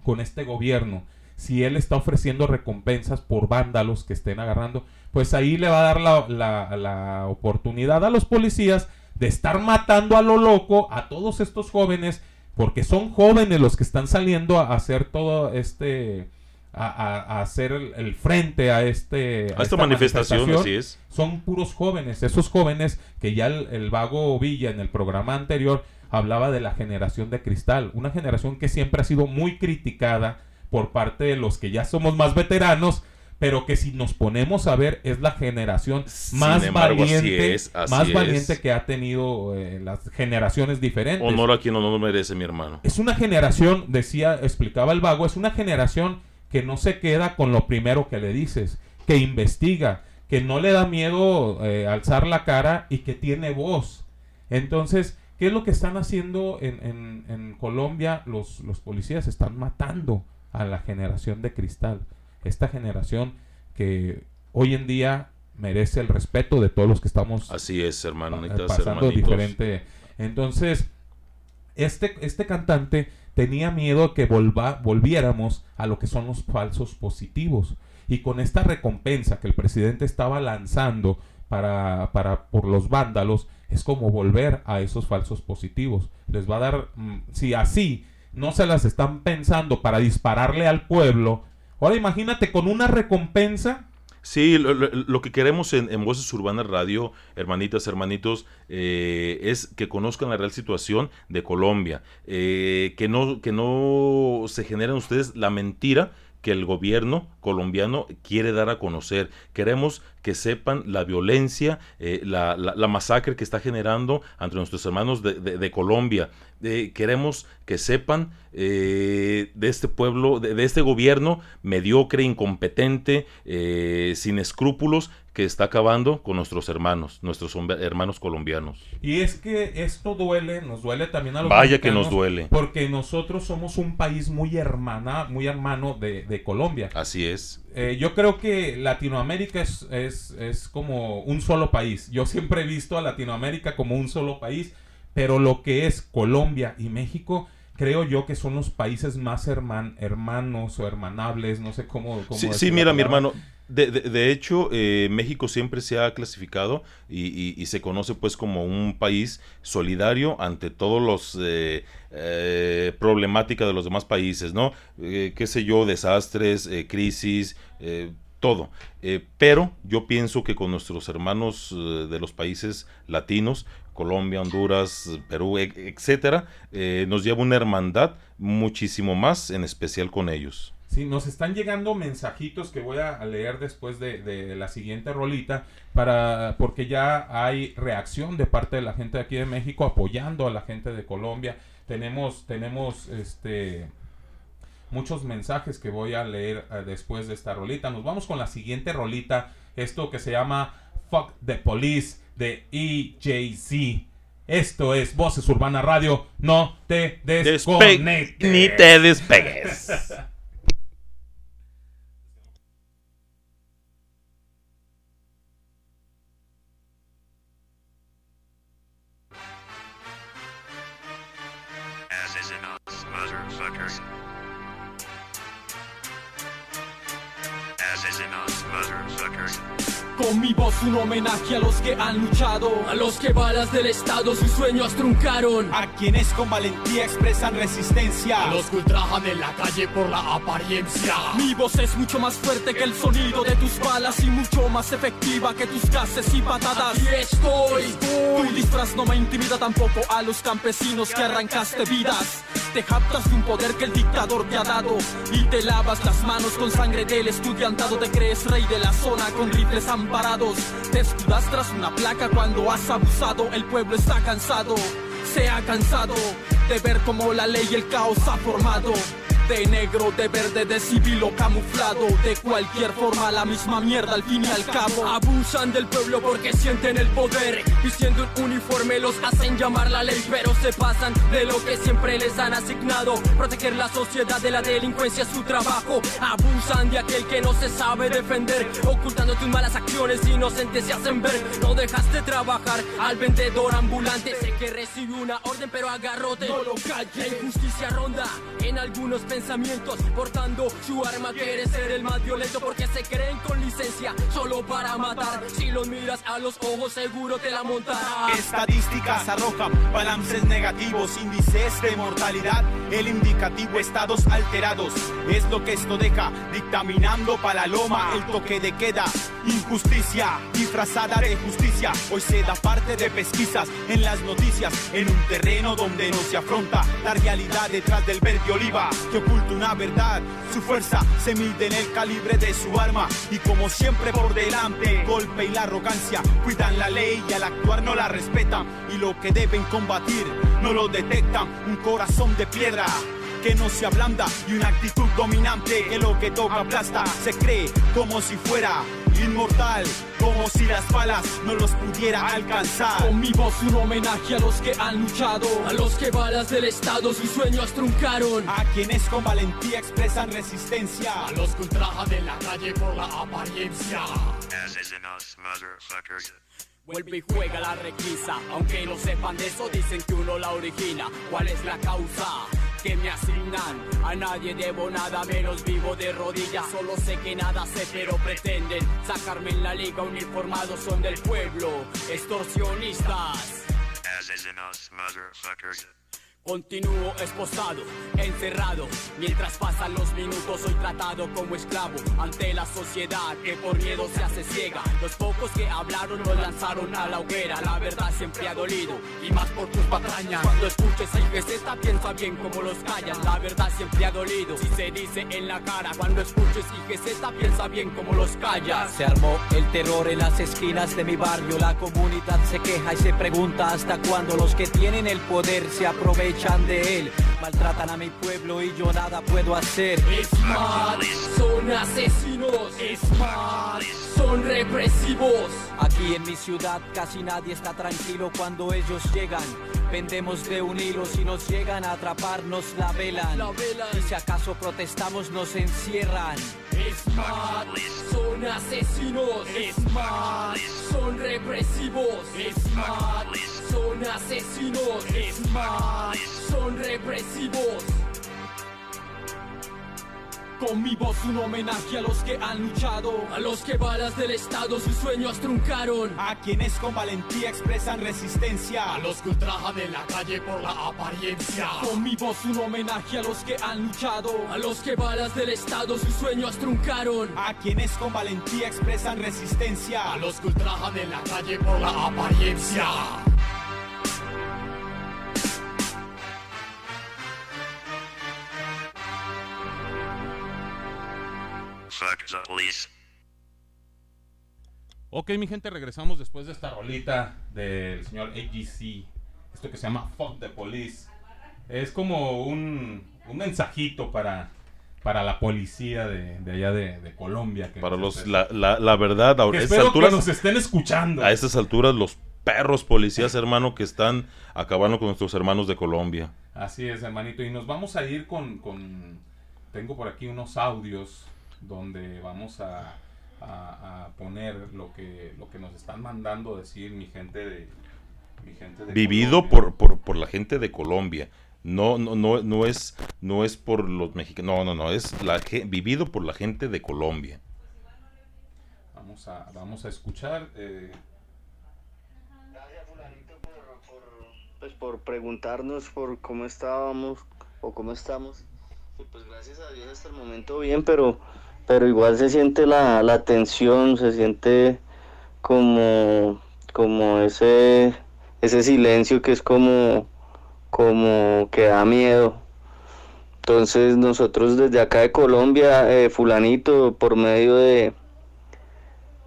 con este gobierno? Si él está ofreciendo recompensas por vándalos que estén agarrando, pues ahí le va a dar la, la- la oportunidad a los policías de estar matando a lo loco a todos estos jóvenes, porque son jóvenes los que están saliendo a hacer todo este, a, hacer el, el frente a este A esta manifestación, así es. son puros jóvenes, esos jóvenes que ya el, el vago Villa en el programa anterior hablaba de la generación de cristal, una generación que siempre ha sido muy criticada por parte de los que ya somos más veteranos, pero que si nos ponemos a ver es la generación más embargo, así valiente, es, así más es. valiente que ha tenido eh, las generaciones diferentes. Honor a quien honor merece, mi hermano. Es una generación, decía, explicaba el vago, es una generación que no se queda con lo primero que le dices, que investiga, que no le da miedo eh, alzar la cara y que tiene voz. Entonces, ¿qué es lo que están haciendo en, en- en Colombia? Los, los policías están matando a la generación de cristal. Esta generación que hoy en día merece el respeto de todos los que estamos Así es, hermanitas, pasando hermanitos. diferente. Entonces, este, este cantante tenía miedo que volva- volviéramos a lo que son los falsos positivos. Y con esta recompensa que el presidente estaba lanzando para, para por los vándalos, es como volver a esos falsos positivos. Les va a dar, mm, si así no se las están pensando para dispararle al pueblo, ahora imagínate con una recompensa Sí, lo, lo- que queremos en, en Voces Urbanas Radio, hermanitas, hermanitos, eh, es que conozcan la real situación de Colombia, eh, que, no, que no se generen ustedes la mentira que el gobierno colombiano quiere dar a conocer. Queremos que sepan la violencia, eh, la, la- masacre que está generando entre nuestros hermanos de, de- Colombia. Eh, queremos que sepan eh, de este pueblo, de, este gobierno mediocre, incompetente, sin escrúpulos, que está acabando con nuestros hermanos, nuestros hermanos colombianos. Y es que esto duele, nos duele también a los Vaya que nos duele. Porque nosotros somos un país muy hermana, muy hermano de, de Colombia. Así es. Eh, yo creo que Latinoamérica es, es, es como un solo país. Yo siempre he visto a Latinoamérica como un solo país, pero lo que es Colombia y México, creo yo que son los países más herman- hermanos o hermanables, no sé cómo... cómo Sí, sí, mira, mi hermano. De, de- hecho, eh, México siempre se ha clasificado y, se conoce pues como un país solidario ante todos los eh, eh, problemáticas de los demás países, ¿no? Eh, qué sé yo, desastres, eh, crisis, eh, todo. Eh, pero yo pienso que con nuestros hermanos de los países latinos, Colombia, Honduras, Perú, e- etcétera, eh, nos lleva una hermandad muchísimo más, en especial con ellos. Sí, nos están llegando mensajitos que voy a leer después de, de la siguiente rolita, para, porque ya hay reacción de parte de la gente de aquí de México apoyando a la gente de Colombia. Tenemos, tenemos este muchos mensajes que voy a leer eh, después de esta rolita. Nos vamos con la siguiente rolita, esto que se llama Fuck the Police de EJC. Esto es Voces Urbana Radio. No te desconectes. ni te despegues. Con mi voz un homenaje a los que han luchado, a los que balas del Estado sus sueños truncaron, A quienes con valentía expresan resistencia. a los que ultrajan en la calle por la apariencia. Mi voz es mucho más fuerte que el sonido de tus balas y mucho más efectiva que tus gases y patadas. Y estoy, tu disfraz no me intimida tampoco a los campesinos que arrancaste vidas. Te jactas de un poder que el dictador te ha dado y te lavas las manos con sangre del estudiantado. Te crees rey de la zona con rifles amparados. Te escudas tras una placa cuando has abusado. El pueblo está cansado, se ha cansado de ver cómo la ley y el caos ha formado. De negro, de verde, de civil o camuflado. De cualquier forma la misma mierda al fin y al cabo. Abusan del pueblo porque sienten el poder. Vistiendo un uniforme los hacen llamar la ley Pero se pasan de lo que siempre les han asignado. Proteger la sociedad de la delincuencia es su trabajo. Abusan de aquel que no se sabe defender. Ocultando tus malas acciones inocentes se hacen ver. No dejaste trabajar al vendedor ambulante. Sé que recibe una orden pero agarrote. No lo calles. La injusticia ronda en algunos pensamientos Portando su arma quiere ser el más violento Porque se creen con licencia solo para matar Si los miras a los ojos seguro te la montará Estadísticas arrojan balances negativos, índices de mortalidad, el indicativo estados alterados. Es lo que esto deja dictaminando para la loma el toque de queda. Injusticia disfrazada de justicia. Hoy se da parte de pesquisas en las noticias, en un terreno donde no se afronta la realidad detrás del verde oliva una verdad. Su fuerza se mide en el calibre de su arma y como siempre por delante, el golpe y la arrogancia cuidan la ley y al actuar no la respetan y lo que deben combatir no lo detectan. Un corazón de piedra que no se ablanda y una actitud dominante que lo que toca aplasta. Se cree como si fuera inmortal, como si las balas no los pudiera alcanzar. Con mi voz un homenaje a los que han luchado, a los que balas del Estado sus sueños truncaron, A quienes con valentía expresan resistencia. a los que ultrajan en la calle por la apariencia. Motherfuckers. Vuelve y juega la requisa, aunque no sepan de eso, dicen que uno la origina. ¿Cuál es la causa? Que me asignan, a nadie debo nada menos vivo de rodillas. Solo sé que nada sé, pero pretenden sacarme en la liga. Uniformados son del pueblo, extorsionistas. Continúo esposado, encerrado, mientras pasan los minutos soy tratado como esclavo ante la sociedad que por miedo se hace ciega. Los pocos que hablaron nos lanzaron a la hoguera, la verdad siempre ha dolido y más por tus patrañas. Cuando escuches a IGZ piensa bien como los callas, la verdad siempre ha dolido si se dice en la cara. Cuando escuches IGZ piensa bien como los callas. Se armó el terror en las esquinas de mi barrio. La comunidad se queja y se pregunta hasta cuándo los que tienen el poder se aprovechan de él. Maltratan a mi pueblo y yo nada puedo hacer. Smart, son asesinos. Smart, son represivos. Aquí en mi ciudad casi nadie está tranquilo cuando ellos llegan. Vendemos de un hilo, si nos llegan a atrapar nos la velan. La velan. Y si acaso protestamos nos encierran. Smart, son asesinos. Smart, son represivos. Smart, son asesinos. Smart, son represivos. Con mi voz un homenaje a los que han luchado, a los que balas del Estado sus sueños truncaron, A quienes con valentía expresan resistencia. a los que ultrajan en la calle por la apariencia. Con mi voz un homenaje a los que han luchado, a los que balas del Estado sus sueños truncaron, A quienes con valentía expresan resistencia. a los que ultrajan en la calle por la apariencia. Fuck the police. Ok, mi gente, regresamos después de esta rolita del señor AGC. Esto que se llama Fuck the Police. Es como un, un mensajito para, para la policía de, de allá de, de Colombia. que Para los, la, la, la verdad, a que esas espero alturas, que nos estén escuchando. a estas alturas, los perros policías, hermano, que están acabando con nuestros hermanos de Colombia. Así es, hermanito. Y nos vamos a ir con, con- Tengo por aquí unos audios donde vamos a, a- a poner lo que, lo que nos están mandando decir mi gente de... Mi gente de Vivido Colombia. por, por, por la gente de Colombia. No, no, no, no es, no es por los mexicanos, no, no, no, es la, vivido por la gente de Colombia. Vamos a, vamos a escuchar. eh, pues por preguntarnos por cómo estábamos o cómo estamos. Y pues gracias a Dios hasta el momento bien, pero, pero igual se siente la, la tensión, se siente como, como ese, ese silencio que es como, como que da miedo. Entonces nosotros desde acá de Colombia, eh, fulanito, por medio de,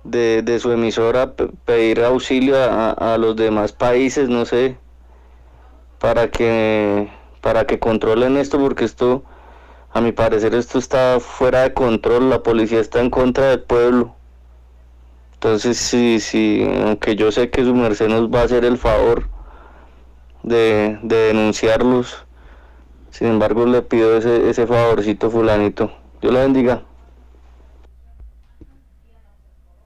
de, de su emisora, pe- pedir auxilio a, a los demás países, no sé, para que, para que controlen esto, porque esto, a mi parecer, esto está fuera de control, la policía está en contra del pueblo. Entonces, sí, sí, aunque yo sé que su merced nos va a hacer el favor de, de denunciarlos, sin embargo le pido ese, ese favorcito fulanito. Dios la bendiga.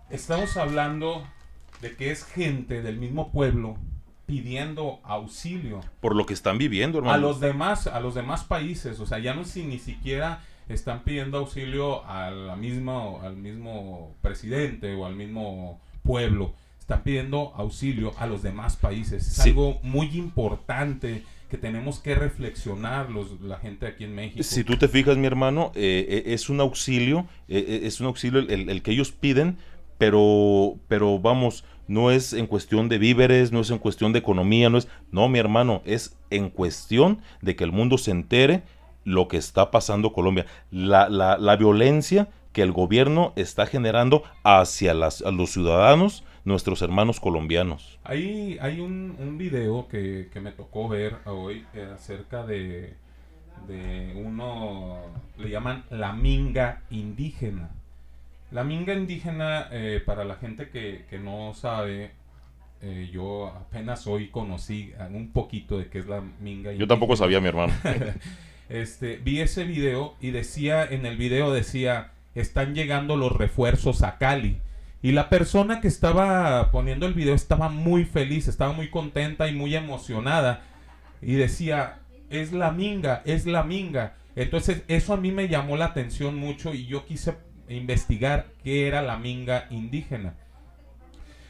Estamos hablando de que es gente del mismo pueblo pidiendo auxilio Por lo que están viviendo, hermano. a los demás a los demás países o sea ya no si ni siquiera están pidiendo auxilio a la misma al mismo presidente o al mismo pueblo están pidiendo auxilio a los demás países es Sí. algo muy importante que tenemos que reflexionar los, la gente aquí en México Si tú te fijas, mi hermano, eh, eh, es un auxilio, eh, eh, es un auxilio el, el- el que ellos piden, pero, pero vamos, no es en cuestión de víveres, no es en cuestión de economía, no es, no, mi hermano, es en cuestión de que el mundo se entere lo que está pasando Colombia, la, la, la violencia que el gobierno está generando hacia las, a los ciudadanos, nuestros hermanos colombianos. Hay, hay un, un video que, que me tocó ver hoy eh, acerca de, de uno, le llaman la minga indígena. La minga indígena, eh, para la gente que, que no sabe, eh, yo apenas hoy conocí un poquito de qué es la minga indígena. Yo tampoco sabía, mi hermano. este, vi ese video y decía, en el video decía, están llegando los refuerzos a Cali. Y la persona que estaba poniendo el video estaba muy feliz, estaba muy contenta y muy emocionada. Y decía, es la minga, es la minga. Entonces eso a mí me llamó la atención mucho y yo quise investigar qué era la minga indígena.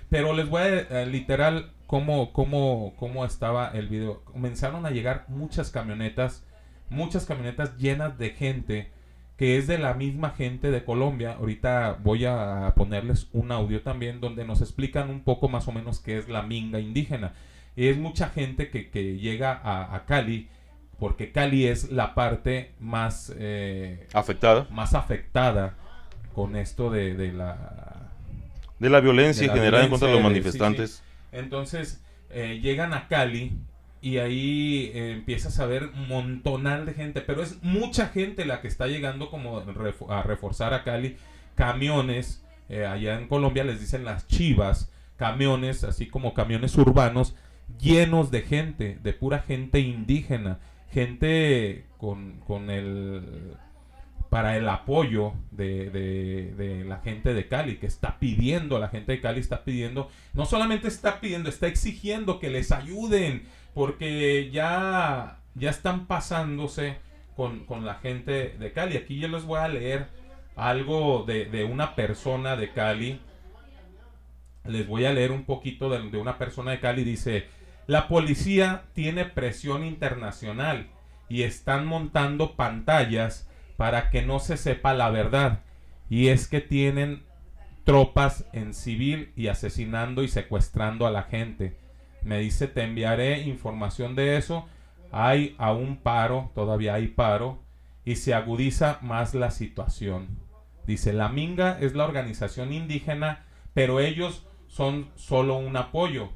Pero les voy a eh, literal cómo, cómo, cómo estaba el video. Comenzaron a llegar muchas camionetas, muchas camionetas llenas de gente que es de la misma gente de Colombia. Ahorita voy a ponerles un audio también donde nos explican un poco más o menos qué es la minga indígena. Y es mucha gente que, que llega a, a Cali porque Cali es la parte más eh, Afectada. más afectada con esto de, de la De la violencia de la generada en contra de los sí, manifestantes. sí. Entonces, eh, llegan a Cali y ahí eh, empiezas a ver un montonal de gente, pero es mucha gente la que está llegando como a reforzar a Cali, camiones, eh, allá en Colombia les dicen las chivas, camiones, así como camiones urbanos, llenos de gente, de pura gente indígena, gente con, con el para el apoyo de, la gente de Cali, que está pidiendo, la gente de Cali está pidiendo, no solamente está pidiendo, está exigiendo que les ayuden, porque ya, ya están pasándose con, con la gente de Cali. Aquí yo les voy a leer algo de, de una persona de Cali. Les voy a leer un poquito de una persona de Cali. Dice, la policía tiene presión internacional y están montando pantallas para que no se sepa la verdad. Y es que tienen tropas en civil y asesinando y secuestrando a la gente. Me dice, te enviaré información de eso. Hay aún paro, todavía hay paro, y se agudiza más la situación. Dice, la Minga es la organización indígena, pero ellos son solo un apoyo.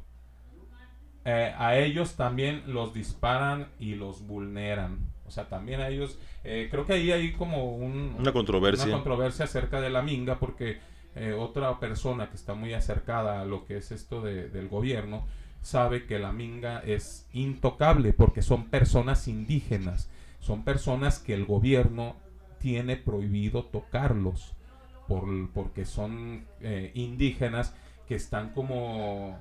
Eh, a ellos también los disparan y los vulneran. O sea, también a ellos, eh, creo que ahí hay como un- Una controversia. una controversia acerca de la minga, porque eh, otra persona que está muy acercada a lo que es esto de- del gobierno sabe que la minga es intocable porque son personas indígenas, son personas que el gobierno tiene prohibido tocarlos por, porque son eh, indígenas que están como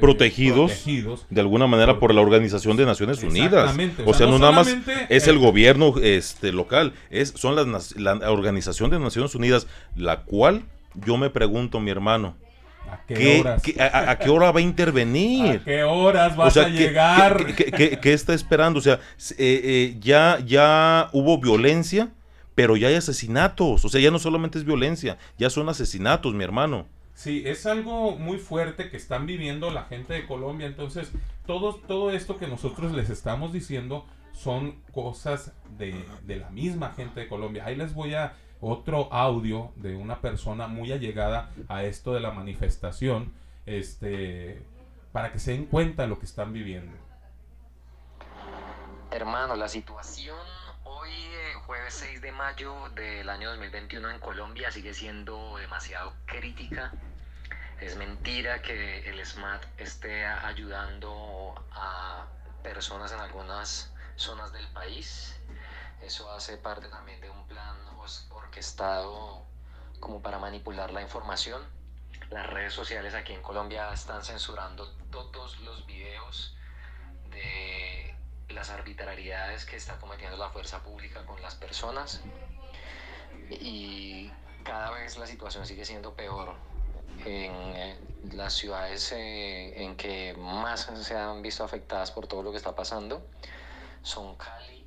protegidos, protegidos de alguna manera por la Organización de Naciones Unidas. O sea, no, nada más es eh, el gobierno este local, es son las la Organización de Naciones Unidas, la cual yo me pregunto, mi hermano, ¿A qué horas? qué- a, a qué hora va a intervenir? ¿A qué horas vas a ¿qué- llegar? ¿qué, qué- está esperando? O sea, eh, eh, ya, ya hubo violencia, pero ya hay asesinatos. O sea, ya no solamente es violencia, ya son asesinatos, mi hermano. Sí, es algo muy fuerte que están viviendo la gente de Colombia. Entonces, todo, todo esto que nosotros les estamos diciendo son cosas de, de la misma gente de Colombia. Ahí les voy a otro audio de una persona muy allegada a esto de la manifestación, este, para que se den cuenta lo que están viviendo. Hermano, la situación hoy, eh, jueves 6 de mayo del año 2021 en Colombia, sigue siendo demasiado crítica. Es mentira que el SMAT esté ayudando a personas en algunas zonas del país. Eso hace parte también de un plan orquestado como para manipular la información. Las redes sociales aquí en Colombia están censurando todos los videos de las arbitrariedades que está cometiendo la fuerza pública con las personas. Y cada vez la situación sigue siendo peor. En eh, las ciudades eh, en que más se han visto afectadas por todo lo que está pasando son Cali,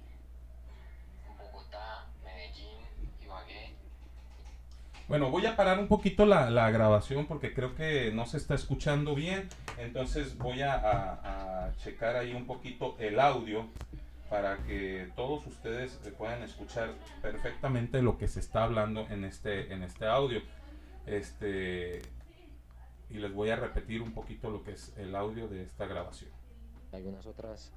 Bogotá, Medellín, Ibagué Bueno, voy a parar un poquito la, grabación porque creo que no se está escuchando bien. Entonces voy a, checar ahí un poquito el audio para que todos ustedes puedan escuchar perfectamente lo que se está hablando en este, en este audio. Este, y les voy a repetir un poquito lo que es el audio de esta grabación. algunas otras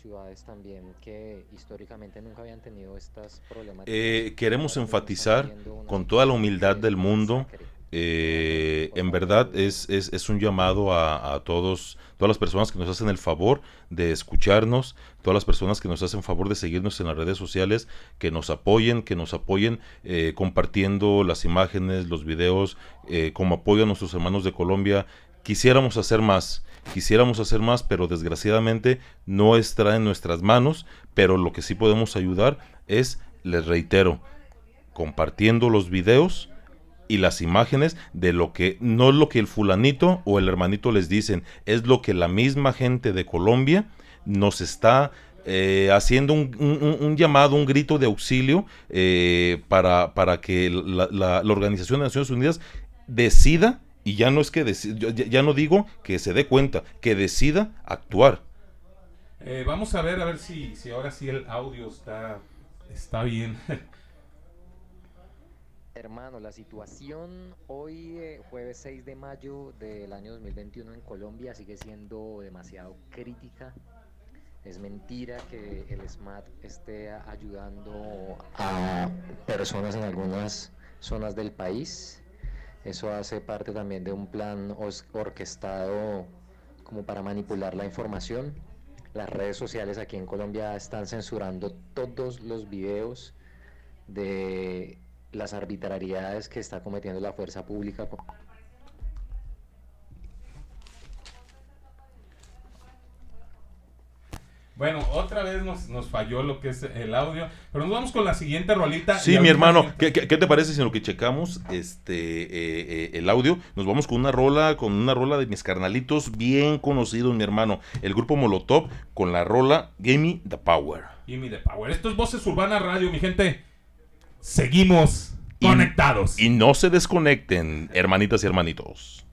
ciudades también que históricamente nunca habían tenido estas problemáticas. Eh, queremos enfatizar con toda la humildad del mundo, eh, en verdad es, es- es un llamado a, a todos, todas las personas que nos hacen el favor de escucharnos, todas las personas que nos hacen favor de seguirnos en las redes sociales, que nos apoyen, que nos apoyen eh, compartiendo las imágenes, los videos, eh, como apoyo a nuestros hermanos de Colombia. Quisiéramos hacer más, quisiéramos hacer más, pero desgraciadamente no está en nuestras manos, pero lo que sí podemos ayudar es, les reitero, compartiendo los videos y las imágenes de lo que no es lo que el fulanito o el hermanito les dicen, es lo que la misma gente de Colombia nos está eh, haciendo un, llamado, un grito de auxilio eh, para, para que la, la- la Organización de Naciones Unidas decida, y ya no es que ya, ya no digo que se dé cuenta, que decida actuar. Eh, vamos a ver a ver si, si ahora sí el audio está, está bien. Hermano, la situación hoy, eh, jueves 6 de mayo del año 2021 en Colombia, sigue siendo demasiado crítica. Es mentira que el SMAT esté ayudando a personas en algunas zonas del país. Eso hace parte también de un plan orquestado como para manipular la información. Las redes sociales aquí en Colombia están censurando todos los videos de las arbitrariedades que está cometiendo la fuerza pública. Bueno, otra vez nos, nos falló lo que es el audio, pero nos vamos con la siguiente rolita. Sí, mi hermano, ¿qué, qué, qué te parece si en lo que checamos este eh, eh, el audio nos vamos con una rola, con una rola de mis carnalitos bien conocidos, mi hermano, el grupo Molotov con la rola Give Me the Power. Gimme the Power. Esto es Voces Urbanas Radio, mi gente. Seguimos conectados. Y no se desconecten, hermanitas y hermanitos.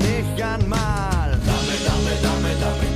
niech Jan mal. dame.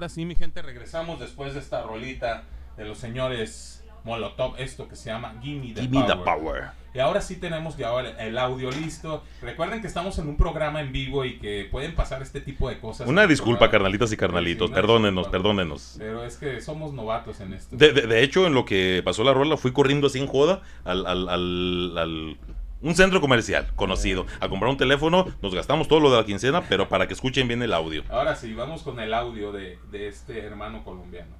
Ahora sí, mi gente, regresamos después de esta rolita de los señores Molotov, esto que se llama Gimme the, Gimme the power. power. Y ahora sí tenemos ya el, audio listo. Recuerden que estamos en un programa en vivo y que pueden pasar este tipo de cosas. Una disculpa, programa. carnalitas y carnalitos. Perdónenos, perdónenos. Pero es que somos novatos en esto. De, de- de hecho, en lo que pasó la rola, fui corriendo así en joda al, al- al- al- un centro comercial conocido a comprar un teléfono. Nos gastamos todo lo de la quincena, pero para que escuchen bien el audio. Ahora sí, vamos con el audio de, de este hermano colombiano.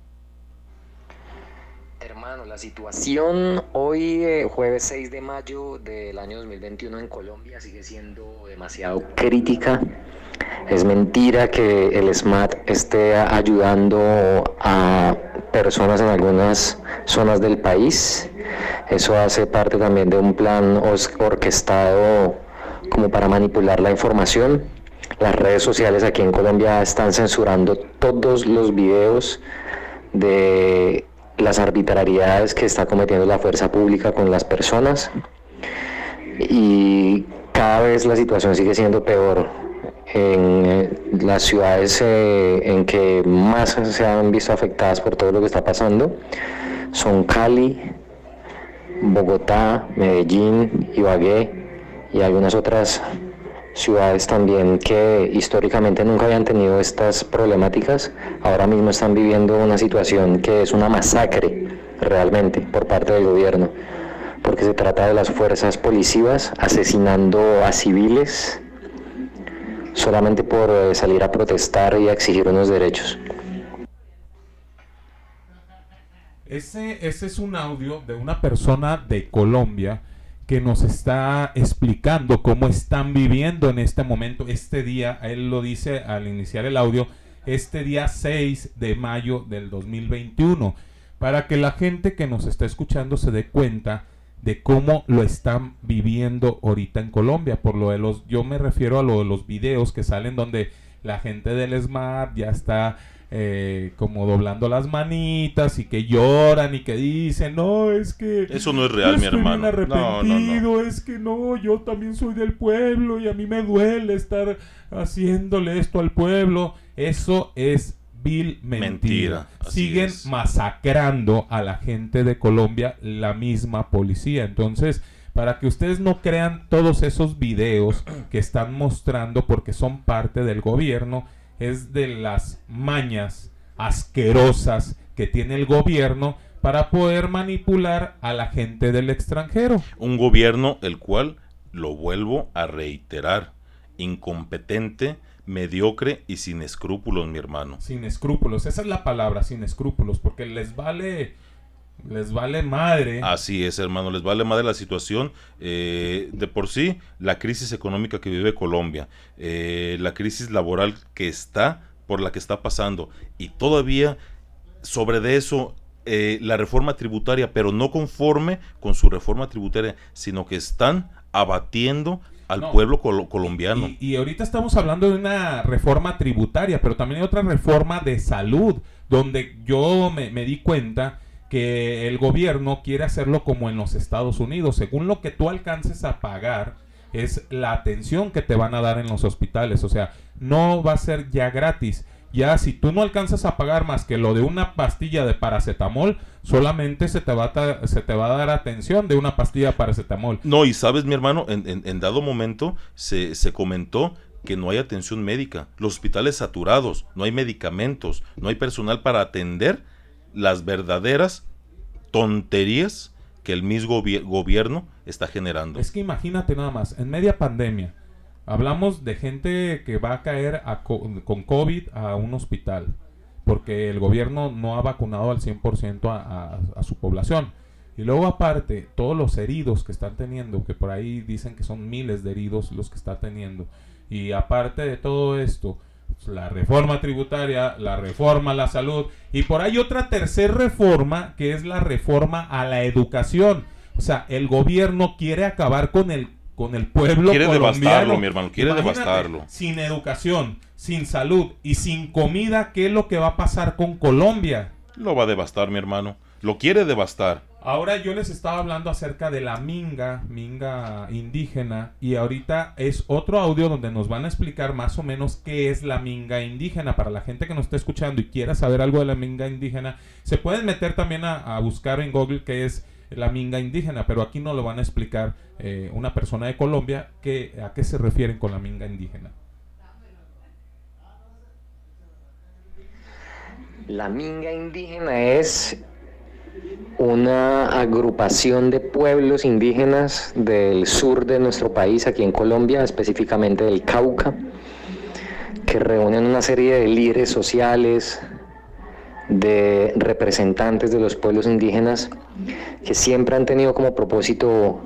Hermano, la situación hoy, eh, jueves 6 de mayo del año 2021 en Colombia, sigue siendo demasiado crítica. Es mentira que el SMAT esté ayudando a personas en algunas zonas del país. Eso hace parte también de un plan orquestado como para manipular la información. Las redes sociales aquí en Colombia están censurando todos los videos de las arbitrariedades que está cometiendo la fuerza pública con las personas y cada vez la situación sigue siendo peor. En eh, las ciudades eh, en que más se han visto afectadas por todo lo que está pasando son Cali, Bogotá, Medellín, Ibagué y algunas otras ciudades también que históricamente nunca habían tenido estas problemáticas, ahora mismo están viviendo una situación que es una masacre realmente por parte del gobierno, porque se trata de las fuerzas policivas asesinando a civiles solamente por eh, salir a protestar y a exigir unos derechos. Ese, ese es un audio de una persona de Colombia que nos está explicando cómo están viviendo en este momento, este día, él lo dice al iniciar el audio, este día 6 de mayo del 2021, para que la gente que nos está escuchando se dé cuenta de cómo lo están viviendo ahorita en Colombia. Por lo de los, yo me refiero a lo de los videos que salen donde la gente del Smart ya está eh, como doblando las manitas y que lloran y que dicen, no, es que... Eso no es real, mi hermano. No, no, no. arrepentido, es que no, yo también soy del pueblo y a mí me duele estar haciéndole esto al pueblo. Eso es vil mentira. Mentira, Siguen es. masacrando a la gente de Colombia la misma policía. Entonces, para que ustedes no crean todos esos videos que están mostrando porque son parte del gobierno, es de las mañas asquerosas que tiene el gobierno para poder manipular a la gente del extranjero. Un gobierno el cual, lo vuelvo a reiterar, incompetente, mediocre y sin escrúpulos, mi hermano. Sin escrúpulos, esa es la palabra, sin escrúpulos, porque les vale, les vale madre. Así es, hermano, les vale madre la situación. eh, de por sí, la crisis económica que vive Colombia, eh, la crisis laboral que está, por la que está pasando, y todavía sobre de eso, eh, la reforma tributaria, pero no conforme con su reforma tributaria, sino que están abatiendo al No. pueblo colo- colombiano. Y, y ahorita estamos hablando de una reforma tributaria, pero también hay otra reforma de salud, donde yo me, me di cuenta que el gobierno quiere hacerlo como en los Estados Unidos. Según lo que tú alcances a pagar, es la atención que te van a dar en los hospitales. O sea, no va a ser ya gratis. Ya si tú no alcanzas a pagar más que lo de una pastilla de paracetamol, solamente se te va a, se te va a dar atención de una pastilla de paracetamol. No, y sabes, mi hermano, en, en- en dado momento se, se comentó que no hay atención médica, los hospitales saturados, no hay medicamentos, no hay personal para atender las verdaderas tonterías que el mismo gobi- gobierno está generando. Es que imagínate nada más, en media pandemia, hablamos de gente que va a caer con COVID a un hospital, porque el gobierno no ha vacunado al 100% a, a- a su población. Y luego aparte, todos los heridos que están teniendo, que por ahí dicen que son miles de heridos los que está teniendo. Y aparte de todo esto, la reforma tributaria, la reforma a la salud y por ahí otra tercera reforma que es la reforma a la educación. O sea, el gobierno quiere acabar con el con el pueblo Quiere colombiano. devastarlo, mi hermano, quiere Imagínate, devastarlo. Sin educación, sin salud y sin comida, ¿qué es lo que va a pasar con Colombia? Lo va a devastar, mi hermano. Lo quiere devastar. Ahora yo les estaba hablando acerca de la minga, minga indígena, y ahorita es otro audio donde nos van a explicar más o menos qué es la minga indígena. Para la gente que nos está escuchando y quiera saber algo de la minga indígena, se pueden meter también a, buscar en Google qué es la minga indígena, pero aquí no lo van a explicar eh, una persona de Colombia que, a qué se refieren con la minga indígena. La minga indígena es una agrupación de pueblos indígenas del sur de nuestro país, aquí en Colombia, específicamente del Cauca, que reúnen una serie de líderes sociales, de representantes de los pueblos indígenas, que siempre han tenido como propósito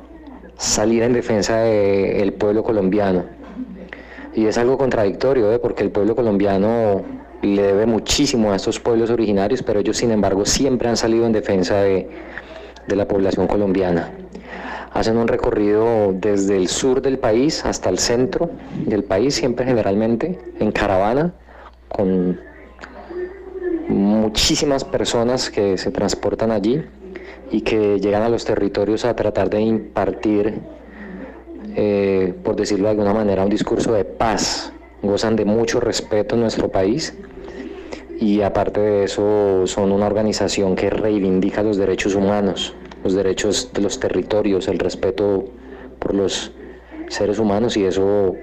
salir en defensa del pueblo colombiano. Y es algo contradictorio, ¿eh? porque el pueblo colombiano le debe muchísimo a estos pueblos originarios, pero ellos sin embargo siempre han salido en defensa de, de la población colombiana. Hacen un recorrido desde el sur del país hasta el centro del país, siempre generalmente en caravana, con muchísimas personas que se transportan allí y que llegan a los territorios a tratar de impartir eh, por decirlo de alguna manera, un discurso de paz. Gozan de mucho respeto en nuestro país y aparte de eso son una organización que reivindica los derechos humanos, los derechos de los territorios, el respeto por los seres humanos y eso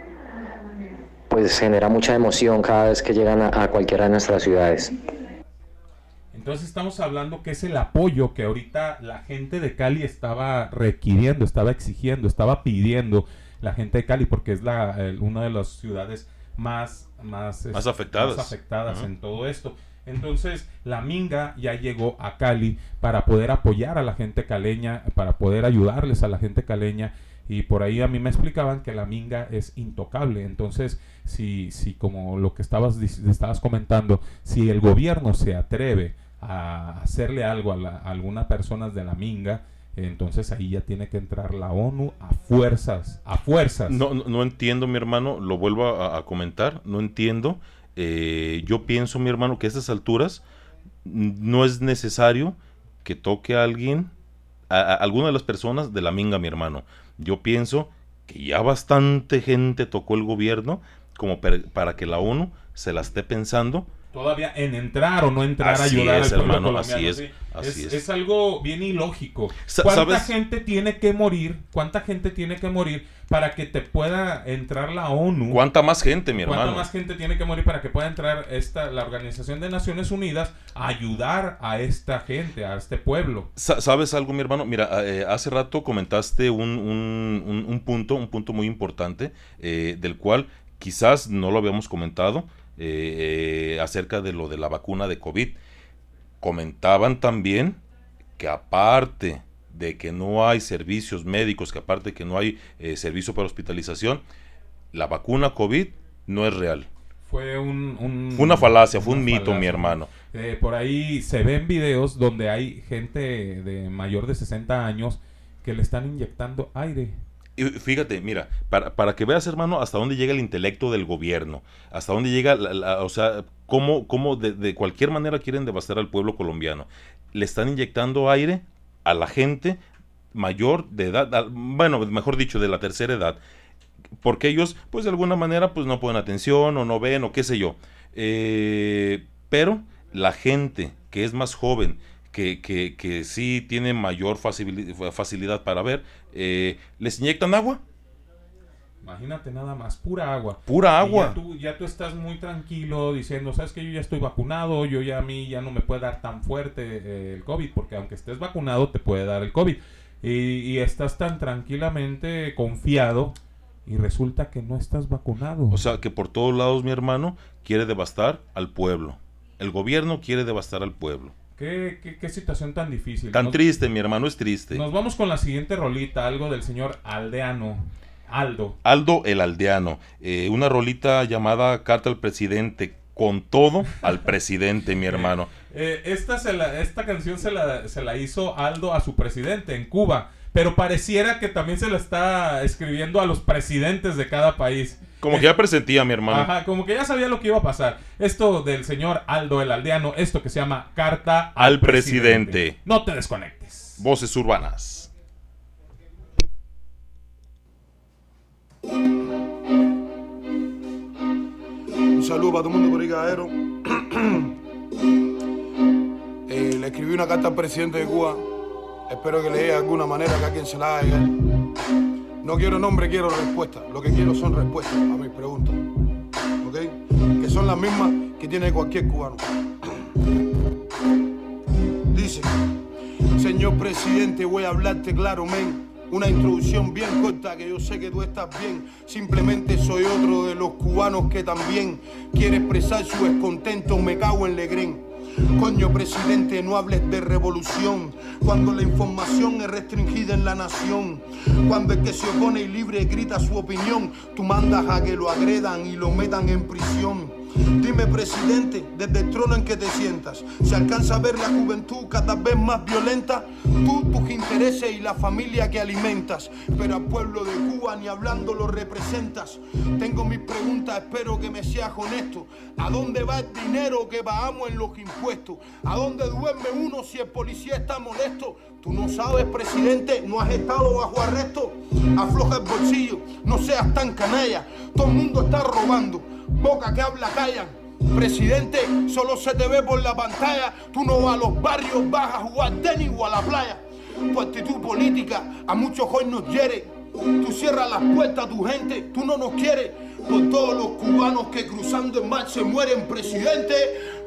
pues genera mucha emoción cada vez que llegan a, cualquiera de nuestras ciudades. Entonces estamos hablando que es el apoyo que ahorita la gente de Cali estaba requiriendo, estaba exigiendo, estaba pidiendo la gente de Cali porque es la, una de las ciudades más más, Más es- afectadas. más afectadas Ajá. en todo esto. Entonces, la Minga ya llegó a Cali para poder apoyar a la gente caleña, para poder ayudarles a la gente caleña. Y por ahí a mí me explicaban que la Minga es intocable. Entonces, si, si como lo que estabas, estabas comentando, si el gobierno se atreve a hacerle algo a, la- a algunas personas de la Minga, entonces ahí ya tiene que entrar la ONU a fuerzas, a fuerzas. No, no, no entiendo, mi hermano, lo vuelvo a, comentar, no entiendo. Eh, yo pienso, mi hermano, que a estas alturas no es necesario que toque a alguien, a, alguna de las personas de la minga, mi hermano. Yo pienso que ya bastante gente tocó el gobierno como para que la ONU se la esté pensando. Todavía en entrar o no entrar a ayudar es, al pueblo hermano, colombiano, así es, así es, es. algo bien ilógico. ¿Cuánta ¿sabes? gente tiene que morir? ¿Cuánta gente tiene que morir para que te pueda entrar la ONU? ¿Cuánta más gente, mi ¿Cuánta hermano? más gente tiene que morir para que pueda entrar esta la Organización de Naciones Unidas a ayudar a esta gente, a este pueblo? Sa- ¿Sabes algo, mi hermano? Mira, eh, hace rato comentaste un, un- un- un punto, un punto muy importante, eh, del cual quizás no lo habíamos comentado, eh, eh, acerca de lo de la vacuna de COVID. Comentaban también que aparte de que no hay servicios médicos, que aparte de que no hay eh, servicio para hospitalización, la vacuna COVID no es real. Fue un, un- Fue una falacia, fue un mito, mi hermano. Eh, por ahí se ven videos donde hay gente de mayor de 60 años que le están inyectando aire. Fíjate, mira, para, para que veas, hermano, hasta dónde llega el intelecto del gobierno, hasta dónde llega, o sea, cómo, cómo de, de cualquier manera quieren devastar al pueblo colombiano. Le están inyectando aire a la gente mayor de edad, bueno, mejor dicho, de la tercera edad, porque ellos, pues de alguna manera, pues no ponen atención o no ven o qué sé yo. Eh, pero la gente que es más joven, que, que, que sí tiene mayor facili- facilidad para ver, eh, les inyectan agua. Imagínate nada más, pura agua. Pura agua. Ya tú, ya tú estás muy tranquilo diciendo, sabes que yo ya estoy vacunado, yo ya a mí ya no me puede dar tan fuerte eh, el COVID, porque aunque estés vacunado te puede dar el COVID. Y, y estás tan tranquilamente confiado y resulta que no estás vacunado. O sea, que por todos lados, mi hermano, quiere devastar al pueblo. El gobierno quiere devastar al pueblo. ¿Qué, qué, qué situación tan difícil. Tan Nos- triste, mi hermano, es triste. Nos vamos con la siguiente rolita, algo del señor Aldeano. Aldo. Aldo el Aldeano, eh, una rolita llamada Carta al Presidente, con todo al presidente, mi hermano. Eh, esta, se la- esta canción se la, se la hizo Aldo a su presidente en Cuba, pero pareciera que también se la está escribiendo a los presidentes de cada país. Como que ya presentía, mi hermano. Ajá, como que ya sabía lo que iba a pasar. Esto del señor Aldo el Aldeano, esto que se llama Carta Al presidente. No te desconectes. Voces urbanas. Un saludo para todo el mundo por ahí, caballero. Eh, le escribí una carta al presidente de Cuba. Espero que le de alguna manera que alguien se la haga. No quiero nombre, quiero respuestas. Lo que quiero son respuestas a mis preguntas. ¿Ok? Que son las mismas que tiene cualquier cubano. Dice, señor presidente, voy a hablarte claro, men. Una introducción bien corta que yo sé que tú estás bien. Simplemente soy otro de los cubanos que también quiere expresar su descontento. Me cago en Legrén. Coño, presidente, no hables de revolución cuando la información es restringida en la nación. Cuando el que se opone y libre grita su opinión, tú mandas a que lo agredan y lo metan en prisión. Dime, presidente, desde el trono en que te sientas, ¿se alcanza a ver la juventud cada vez más violenta? Tú, tus intereses y la familia que alimentas, pero al pueblo de Cuba ni hablando lo representas. Tengo mis preguntas, espero que me seas honesto. ¿A dónde va el dinero que pagamos en los impuestos? ¿A dónde duerme uno si el policía está molesto? Tú no sabes, presidente, no has estado bajo arresto. Afloja el bolsillo, no seas tan canalla. Todo el mundo está robando. Boca que habla callan. Presidente, solo se te ve por la pantalla. Tú no vas a los barrios, vas a jugar tenis o a la playa. Tu actitud política a muchos hoy nos hiere. Tú cierras las puertas a tu gente, tú no nos quieres. Por todos los cubanos que cruzando el mar se mueren, presidente.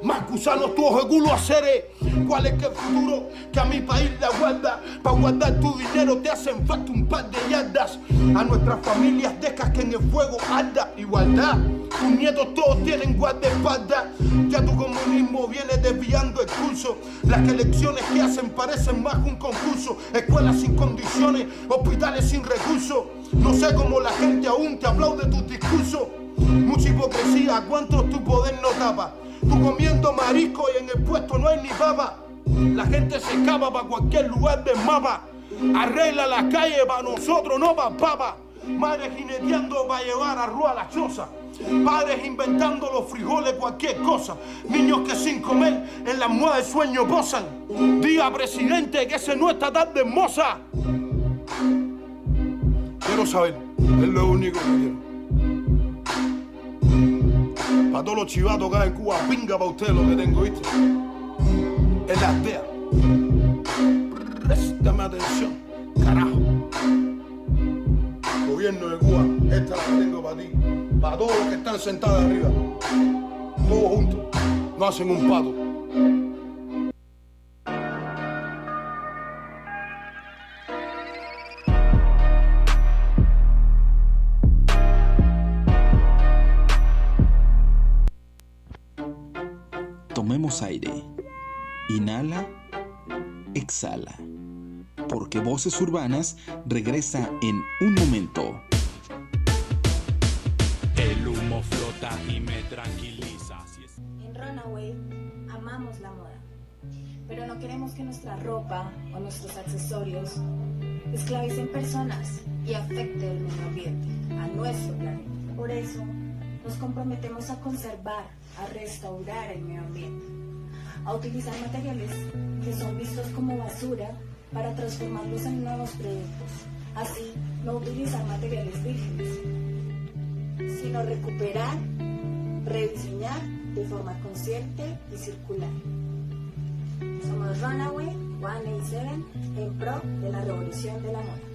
Más gusanos tu ojo culo haceré. ¿Cuál es que el futuro que a mi país le aguarda? Para guardar tu dinero te hacen falta un par de yardas. A nuestras familias dejas que en el fuego arda igualdad. Tus nietos todos tienen guardaespaldas. Ya tu comunismo viene desviando el curso. Las elecciones que hacen parecen más que un concurso. Escuelas sin condiciones, hospitales sin recursos. No sé cómo la gente aún te aplaude tus discursos. Mucha hipocresía, ¿cuántos tu poder no tapa? Tú comiendo marisco y en el puesto no hay ni baba. La gente se escapa para cualquier lugar del mapa. Arregla la calle para nosotros, no para papa. Madres jineteando para llevar a la choza. Padres inventando los frijoles, cualquier cosa. Niños que sin comer en la almohada de sueño posan. Diga, presidente, que ese no está tan de hermosa. Quiero saber, es lo único que quiero. Para todos los chivatos hay en Cuba, pinga para ustedes lo que tengo, ¿viste? Es la aldea. Préstame atención, carajo. Gobierno de Cuba, esta la tengo para ti. Para todos los que están sentados arriba. Todos juntos. No hacen un pato. Tomemos aire. Inhala. Exhala. Porque Voces Urbanas regresa en un momento. El humo flota y me tranquiliza. Si es- En Runaway amamos la moda, pero no queremos que nuestra ropa o nuestros accesorios esclavicen personas y afecte el medio ambiente, a nuestro planeta. Por eso nos comprometemos a conservar, a restaurar el medio ambiente, a utilizar materiales que son vistos como basura para transformarlos en nuevos productos. Así, no utilizar materiales vírgenes, sino recuperar, rediseñar de forma consciente y circular. Somos Runaway 187 en pro de la revolución de la moda.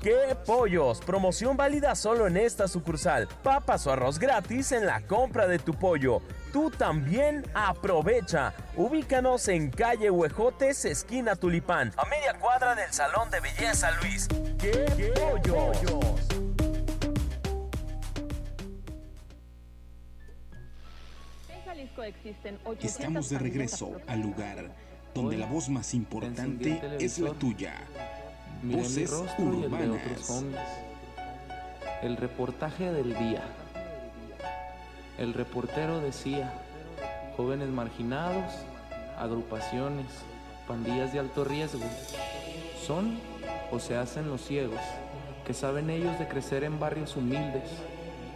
¡Qué pollos! Promoción válida solo en esta sucursal. Papas o arroz gratis en la compra de tu pollo. Tú también aprovecha. Ubícanos en calle Huejotes, esquina Tulipán, a media cuadra del Salón de Belleza Luis. ¡Qué, pollos! En Jalisco existen 800 Estamos de regreso al lugar donde la voz más importante es la tuya. Miré mi rostro y el de otros hombres. El reportaje del día. El reportero decía, jóvenes marginados, agrupaciones, pandillas de alto riesgo, son o se hacen los ciegos, que saben ellos de crecer en barrios humildes,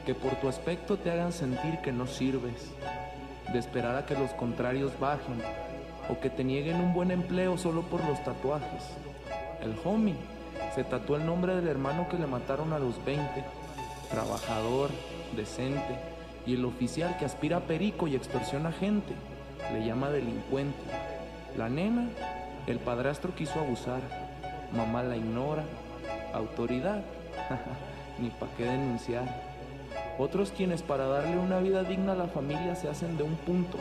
que por tu aspecto te hagan sentir que no sirves, de esperar a que los contrarios bajen, o que te nieguen un buen empleo solo por los tatuajes. El homie. Se tatuó el nombre del hermano que le mataron a los 20, trabajador, decente, y el oficial que aspira a perico y extorsiona gente, le llama delincuente. La nena, el padrastro quiso abusar, mamá la ignora, autoridad, ni pa' qué denunciar. Otros quienes para darle una vida digna a la familia se hacen de un punto.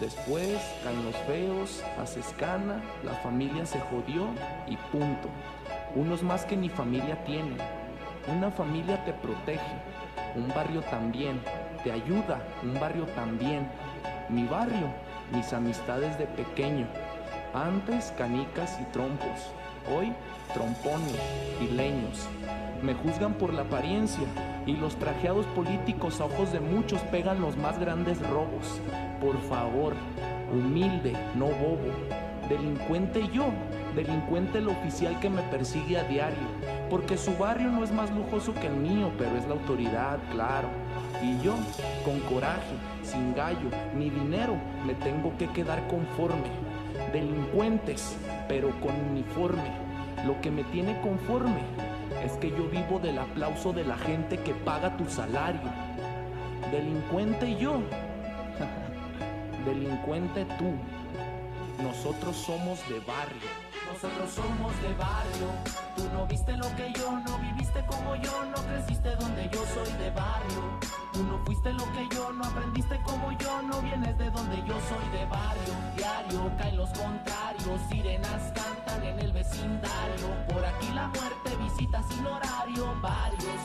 Después caen los feos, haces la familia se jodió y punto. Unos más que ni familia tienen. Una familia te protege, un barrio también, te ayuda, un barrio también. Mi barrio, mis amistades de pequeño. Antes canicas y trompos, hoy trompones y leños. Me juzgan por la apariencia y los trajeados políticos a ojos de muchos pegan los más grandes robos. Por favor, humilde, no bobo. Delincuente yo, delincuente el oficial que me persigue a diario. Porque su barrio no es más lujoso que el mío, pero es la autoridad, claro. Y yo, con coraje, sin gallo ni dinero, me tengo que quedar conforme. Delincuentes, pero con uniforme. Lo que me tiene conforme es que yo vivo del aplauso de la gente que paga tu salario. Delincuente yo. Delincuente tú. Nosotros somos de barrio. Nosotros somos de barrio. Tú no viste lo que yo, no viviste como yo, no creciste donde yo soy de barrio. Tú no fuiste lo que yo, no aprendiste como yo, no vienes de donde yo soy de barrio. Diario caen los contrarios, sirenas cantan en el vecindario. Por aquí la muerte visita sin horario, varios.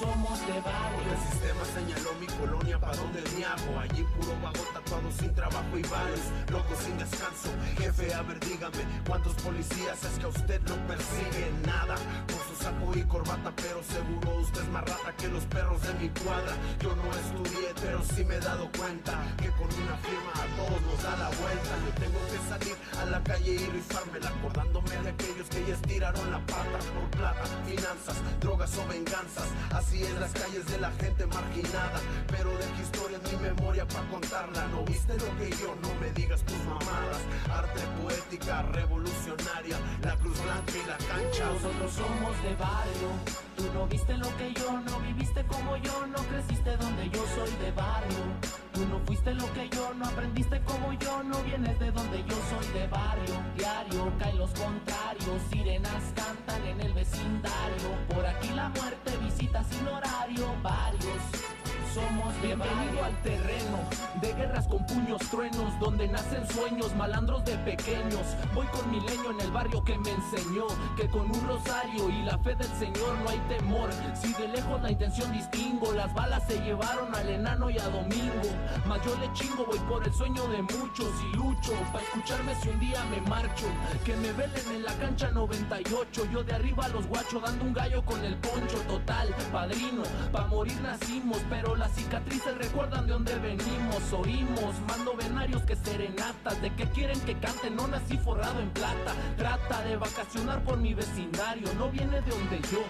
Somos El sistema señaló mi colonia pa' donde hago. Allí puro vago tatuado sin trabajo y bares. Loco sin descanso. Jefe, a ver, dígame, ¿cuántos policías es que a usted no persigue nada? Con su saco y corbata, pero seguro usted es más rata que los perros de mi cuadra. Yo no estudié, pero sí me he dado cuenta que con una firma a todos nos da la vuelta. Yo tengo que salir a la calle y rifármela, acordándome de aquellos que ya estiraron la pata por plata, finanzas, drogas o venganzas. Así en las calles de la gente marginada, pero dejo historia en mi memoria para contarla. No viste lo que yo, no me digas tus mamadas. Arte poética, revolucionaria, la cruz blanca y la cancha. Nosotros somos de barrio. Tú no viste lo que yo, no viviste como yo, no creciste donde yo soy de barrio. Tú no fuiste lo que yo, no aprendiste como yo, no vienes de donde yo soy de barrio. Diario caen los contrarios, sirenas cantan en el vecindario. Por aquí la muerte visita sin horario, varios. Somos Bienvenido al terreno de guerras con puños truenos, donde nacen sueños, malandros de pequeños. Voy con mi leño en el barrio que me enseñó que con un rosario y la fe del Señor no hay temor. Si de lejos la intención distingo, las balas se llevaron al enano y a Domingo. Mas yo le chingo, voy por el sueño de muchos y lucho para escucharme si un día me marcho. Que me velen en la cancha 98, yo de arriba a los guachos dando un gallo con el poncho total, padrino. Pa' morir nacimos, pero las cicatrices recuerdan de dónde venimos. Oímos, mando venarios que serenatas, de que quieren que cante, no nací forrado en plata. Trata de vacacionar por mi vecindario, no viene de donde yo.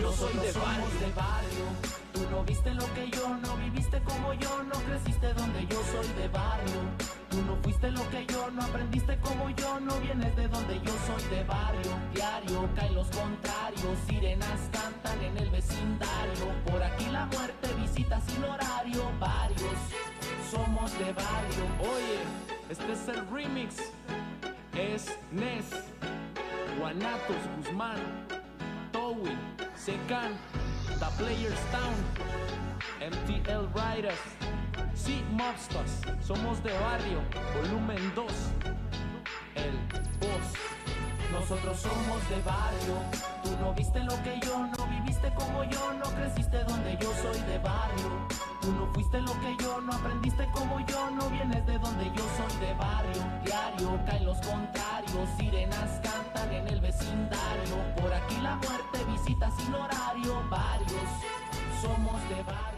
Yo soy de barrio. Tú no viste lo que yo, no viviste como yo, no creciste donde yo soy de barrio. Tú no fuiste lo que yo, no aprendiste como yo, no vienes de donde yo soy de barrio. Diario caen los contrarios, sirenas cantan en el vecindario. Por aquí la muerte visita sin horario, varios. Somos de barrio. Oye, este es el remix. Es Nes, Guanatos, Guzmán, Towi, Secan, The Players Town, MTL Riders, Sí Mobsters, somos de barrio, volumen 2, el boss. Nosotros somos de barrio. Tú no viste lo que yo, no viviste como yo, no creciste donde yo soy de barrio. Tú no fuiste lo que yo, no aprendiste como yo, no vienes de donde yo soy de barrio. Diario caen los contrarios, sirenas cantan en el vecindario. Por aquí la muerte visita sin horario, varios. Somos de barrio.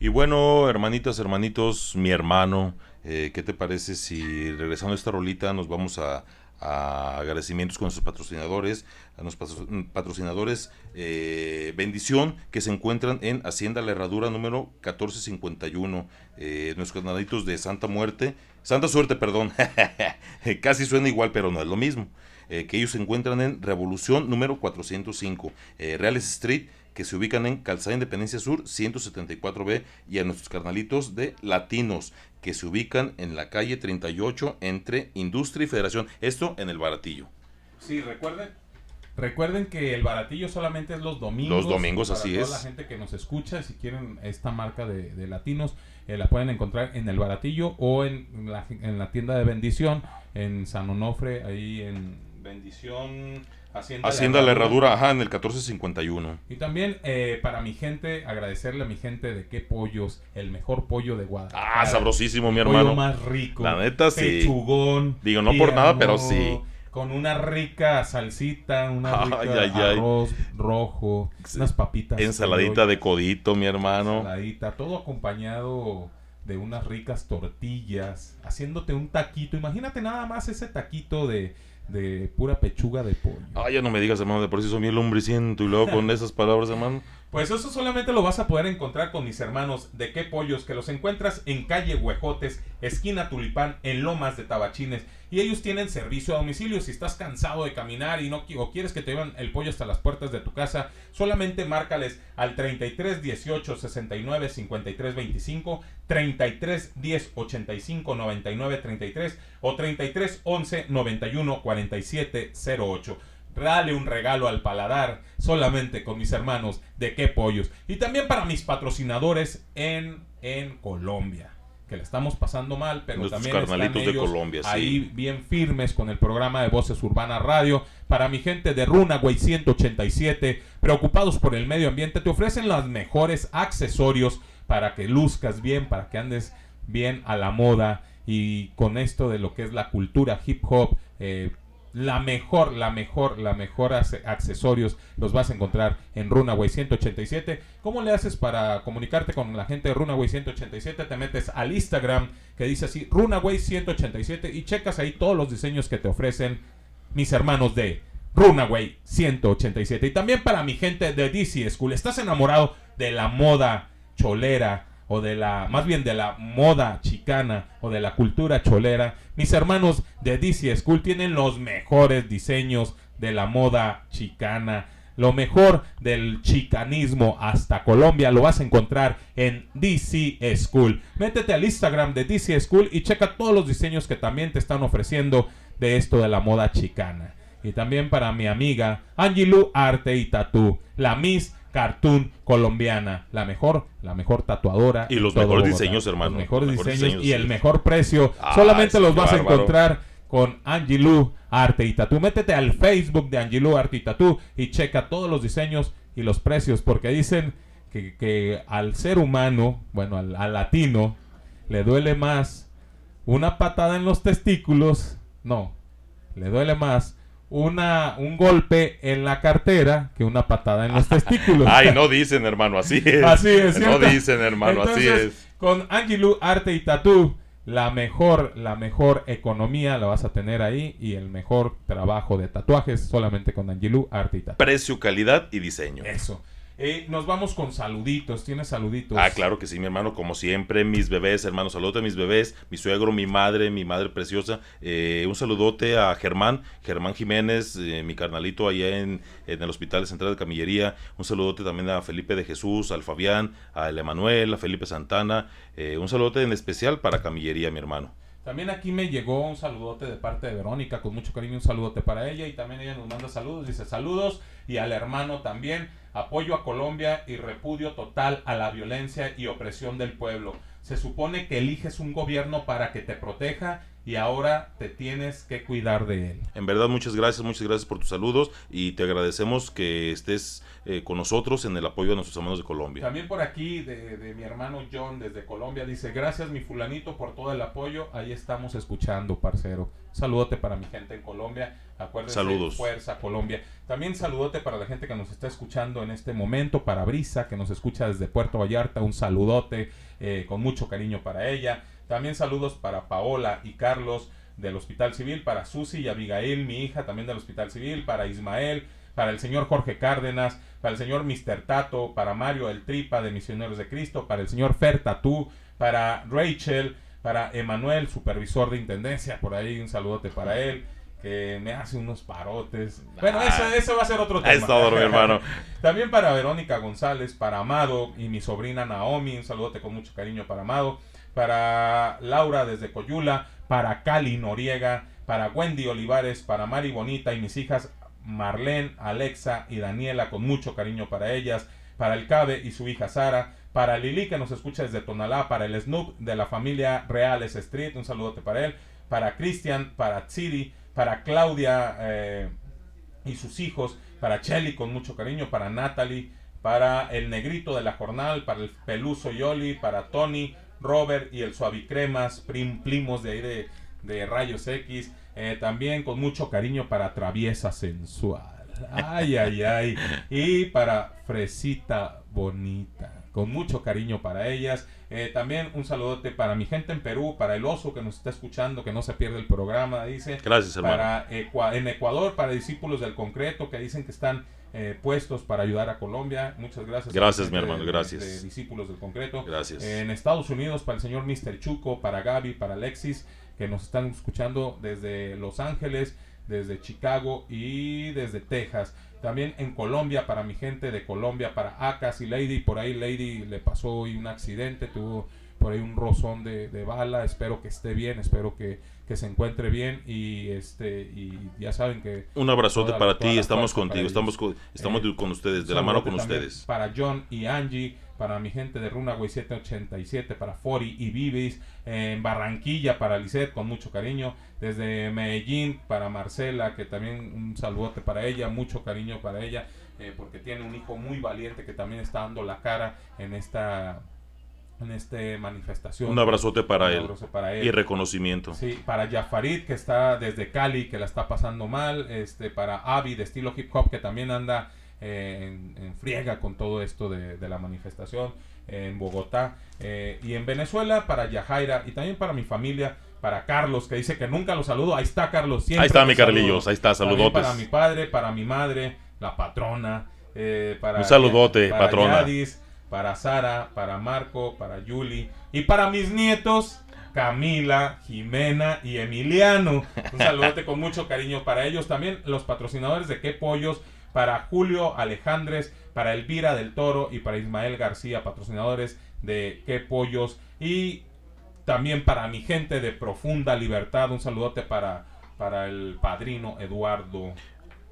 Y bueno, hermanitas, hermanitos, mi hermano, eh, ¿qué te parece si regresando a esta rolita nos vamos a, agradecimientos con nuestros patrocinadores, a nuestros patro- patrocinadores eh, Bendición, que se encuentran en Hacienda La Herradura número 1451, eh, nuestros canaditos de Santa Muerte, Santa Suerte, perdón, casi suena igual, pero no es lo mismo, eh, que ellos se encuentran en Revolución número 405, eh, Reales Street, que se ubican en Calzada Independencia Sur 174B y a nuestros carnalitos de Latinos que se ubican en la calle 38 entre Industria y Federación. Esto en el Baratillo. Sí, recuerden. Recuerden que el baratillo solamente es los domingos. Los domingos, para así toda es. la gente que nos escucha, si quieren esta marca de, de latinos, eh, la pueden encontrar en el baratillo o en la, en la tienda de bendición en San Onofre, ahí en Bendición Hacienda, Hacienda La Herradura, ajá, en el 1451. Y también eh, para mi gente, agradecerle a mi gente de qué pollos, el mejor pollo de Guadalajara. Ah, sabrosísimo, mi hermano. Pollo más rico. La neta, sí. Pechugón. Digo, no por nada, pero sí. Con una rica salsita, una rica Ay, ay, ay. arroz rojo, unas papitas. Ensaladita de codito, mi hermano. Ensaladita, todo acompañado de unas ricas tortillas, haciéndote un taquito. Imagínate nada más ese taquito de, de pura pechuga de pollo. Ah, ya no me digas, hermano, de por sí soy bien lombriciento y luego con esas palabras, hermano. Pues eso solamente lo vas a poder encontrar con mis hermanos de qué pollos, que los encuentras en calle Huejotes, esquina Tulipán, en Lomas de Tabachines. Y ellos tienen servicio a domicilio. Si estás cansado de caminar y no o quieres que te lleven el pollo hasta las puertas de tu casa, solamente márcales al 33 18 69 53 25, 33 10 85 99 33 o 33 11 91 47 08. Dale un regalo al paladar solamente con mis hermanos de qué pollos. Y también para mis patrocinadores en, en Colombia. Que le estamos pasando mal, pero Nuestros también están carnalitos de ellos Colombia, sí. ahí bien firmes con el programa de Voces Urbanas Radio. Para mi gente de Runaway 187, preocupados por el medio ambiente, te ofrecen los mejores accesorios para que luzcas bien, para que andes bien a la moda y con esto de lo que es la cultura hip hop. eh, la mejor, la mejor, la mejor accesorios los vas a encontrar en Runaway 187. ¿Cómo le haces para comunicarte con la gente de Runaway 187? Te metes al Instagram que dice así Runaway 187 y checas ahí todos los diseños que te ofrecen mis hermanos de Runaway 187. Y también para mi gente de DC School, ¿estás enamorado de la moda cholera? O de la, más bien de la moda chicana o de la cultura cholera, mis hermanos de DC School tienen los mejores diseños de la moda chicana. Lo mejor del chicanismo hasta Colombia lo vas a encontrar en DC School. Métete al Instagram de DC School y checa todos los diseños que también te están ofreciendo de esto de la moda chicana. Y también para mi amiga Angilu Arte y Tatú, la Miss Cartoon colombiana, la mejor, la mejor tatuadora. Y los mejores Bogotá. diseños, hermano. Los mejores diseños, diseños, y el mejor precio. Ah, Solamente los vas a encontrar con Angilu Arte y Tatú. Métete al Facebook de Angilu Arte y Tatú y checa todos los diseños y los precios, porque dicen que, que al ser humano, bueno, al, al latino, le duele más una patada en los testículos, no, le duele más una un golpe en la cartera que una patada en los testículos. Ay, no dicen, hermano, así es. Así es, No ¿cierto? dicen, hermano, así es. Con Angilu Arte y Tatú, la mejor, la mejor economía la vas a tener ahí y el mejor trabajo de tatuajes solamente con Angilu Arte y Tatú. Precio, calidad y diseño. Eso. Eh, nos vamos con saluditos. ¿Tienes saluditos? Ah, claro que sí, mi hermano, como siempre, mis bebés, hermanos, saludos a mis bebés, mi suegro, mi madre, mi madre preciosa. Eh, un saludote a Germán, Germán Jiménez, eh, mi carnalito allá en, en el Hospital Central de Camillería. Un saludote también a Felipe de Jesús, al Fabián, a El Emanuel, a Felipe Santana. Eh, un saludote en especial para Camillería, mi hermano. También aquí me llegó un saludote de parte de Verónica, con mucho cariño un saludote para ella y también ella nos manda saludos, dice saludos y al hermano también, apoyo a Colombia y repudio total a la violencia y opresión del pueblo. Se supone que eliges un gobierno para que te proteja y ahora te tienes que cuidar de él. En verdad, muchas gracias, muchas gracias por tus saludos y te agradecemos que estés eh, con nosotros en el apoyo a nuestros hermanos de Colombia. También por aquí de, de mi hermano John desde Colombia dice, gracias mi fulanito por todo el apoyo, ahí estamos escuchando, parcero. Saludote para mi gente en Colombia, acuérdense, Saludos. Fuerza Colombia. También saludote para la gente que nos está escuchando en este momento, para Brisa, que nos escucha desde Puerto Vallarta, un saludote eh, con mucho cariño para ella. También saludos para Paola y Carlos del Hospital Civil, para Susi y Abigail, mi hija, también del Hospital Civil, para Ismael, para el señor Jorge Cárdenas, para el señor Mr. Tato, para Mario el Tripa de Misioneros de Cristo, para el señor Fer Tatú, para Rachel, para Emanuel, supervisor de intendencia, por ahí un saludote para él, que me hace unos parotes. Bueno, Ah, ese, ese va a ser otro tema. es todo, mi hermano. También para Verónica González, para Amado y mi sobrina Naomi, un saludote con mucho cariño para Amado, para Laura desde Coyula, para Cali Noriega, para Wendy Olivares, para Mari Bonita y mis hijas Marlene, Alexa y Daniela, con mucho cariño para ellas, para el Cabe y su hija Sara, para Lili que nos escucha desde Tonalá, para el Snoop de la familia Reales Street, un saludote para él, para Cristian, para Tsiri, para Claudia eh, y sus hijos, para Chelly con mucho cariño, para Natalie, para el negrito de la jornal, para el peluso Yoli, para Tony, Robert y el suavicremas, prim, primos de ahí de, de rayos X, eh, también con mucho cariño para Traviesa Sensual. Ay, ay, ay. Y para Fresita Bonita. con mucho cariño para ellas. Eh, también un saludote para mi gente en Perú, para el oso que nos está escuchando, que no se pierde el programa, dice. Gracias, hermano. Para en Ecuador, para discípulos del concreto, que dicen que están eh, puestos para ayudar a Colombia. Muchas gracias. Gracias, mi hermano, de- gracias. de discípulos del concreto. Gracias. En Estados Unidos, para el señor Mr. Chuco, para Gaby, para Alexis, que nos están escuchando desde Los Ángeles, desde Chicago y desde Texas. También en Colombia, para mi gente de Colombia, para Acas y Lady. Por ahí Lady le pasó hoy un accidente, tuvo por ahí un rozón de, de bala. Espero que esté bien, espero que, que se encuentre bien. Y este y ya saben que. Un abrazote toda- para ti, estamos contigo, estamos con, estamos Eh, con ustedes, de la mano con ustedes. Para John y Angie, para mi gente de Runaway 787, para Fori y Vivis, en Barranquilla para Lisette, con mucho cariño, desde Medellín para Marcela, que también un saludote para ella, mucho cariño para ella, eh, porque tiene un hijo muy valiente que también está dando la cara en esta en esta manifestación. Un abrazote para Un él. abrazo para él. Y reconocimiento. Sí, para Jafarid, que está desde Cali, que la está pasando mal. Este, para Avi, de estilo hip hop, que también anda en, en friega con todo esto de, de la manifestación. En Bogotá. eh, y en Venezuela, para Yajaira. Y también para mi familia. Para Carlos, que dice que nunca lo saludo. Ahí está, Carlos. siempre Ahí está, mi. Carlillos, ahí está, También saludotes. Para mi padre, para mi madre, la patrona. eh, para Un saludote, para patrona. Yadis, para Sara, para Marco, para Yuli y para mis nietos Camila, Jimena y Emiliano. Un saludote con mucho cariño para ellos. También los patrocinadores de Qué Pollos, para Julio Alejandres, para Elvira del Toro y para Ismael García, patrocinadores de Qué Pollos. Y también para mi gente de Profunda Libertad. Un saludote para, para el padrino Eduardo.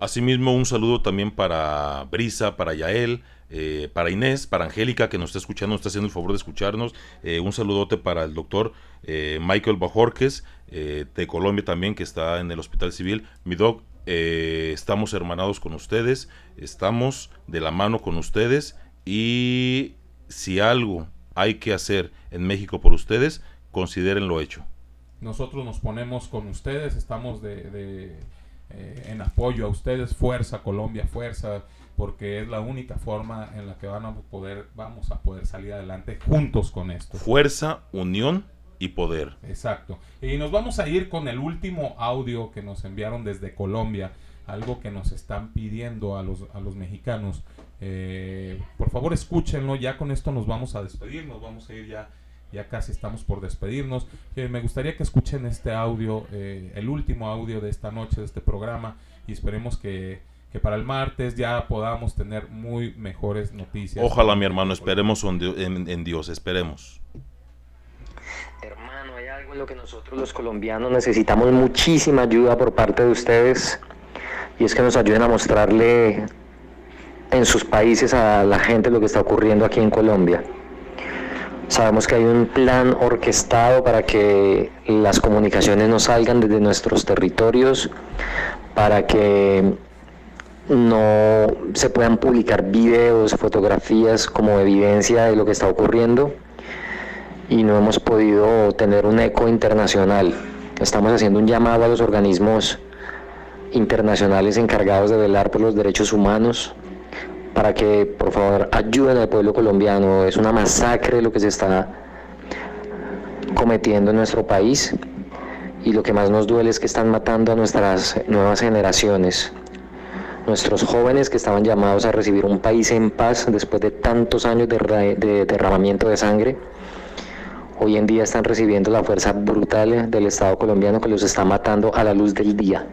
Asimismo, un saludo también para Brisa, para Yael, eh, para Inés, para Angélica, que nos está escuchando, nos está haciendo el favor de escucharnos. Eh, un saludote para el doctor eh, Michael Bajorques, de Colombia también, que está en el Hospital Civil. Mi doc, eh, estamos hermanados con ustedes, estamos de la mano con ustedes y si algo hay que hacer en México por ustedes, considérenlo hecho. Nosotros nos ponemos con ustedes, estamos de, de, eh, en apoyo a ustedes, fuerza Colombia, fuerza, porque es la única forma en la que van a poder, vamos a poder salir adelante juntos con esto. Fuerza, unión y poder. Exacto. Y nos vamos a ir con el último audio que nos enviaron desde Colombia, algo que nos están pidiendo a los, a los mexicanos. Eh, por favor, escúchenlo. Ya con esto nos vamos a despedir. Nos vamos a ir ya. Ya casi estamos por despedirnos. Eh, me gustaría que escuchen este audio, eh, el último audio de esta noche, de este programa. Y esperemos que, que para el martes ya podamos tener muy mejores noticias. Ojalá, mi hermano, esperemos en en Dios, esperemos. Hermano, hay algo en lo que nosotros los colombianos necesitamos muchísima ayuda por parte de ustedes y es que nos ayuden a mostrarle en sus países a la gente lo que está ocurriendo aquí en Colombia. Sabemos que hay un plan orquestado para que las comunicaciones no salgan desde nuestros territorios, para que no se puedan publicar videos, fotografías como evidencia de lo que está ocurriendo y no hemos podido tener un eco internacional. Estamos haciendo un llamado a los organismos internacionales encargados de velar por los derechos humanos para que por favor ayuden al pueblo colombiano. Es una masacre lo que se está cometiendo en nuestro país y lo que más nos duele es que están matando a nuestras nuevas generaciones. Nuestros jóvenes que estaban llamados a recibir un país en paz después de tantos años de, de derramamiento de sangre, hoy en día están recibiendo la fuerza brutal del Estado colombiano que los está matando a la luz del día.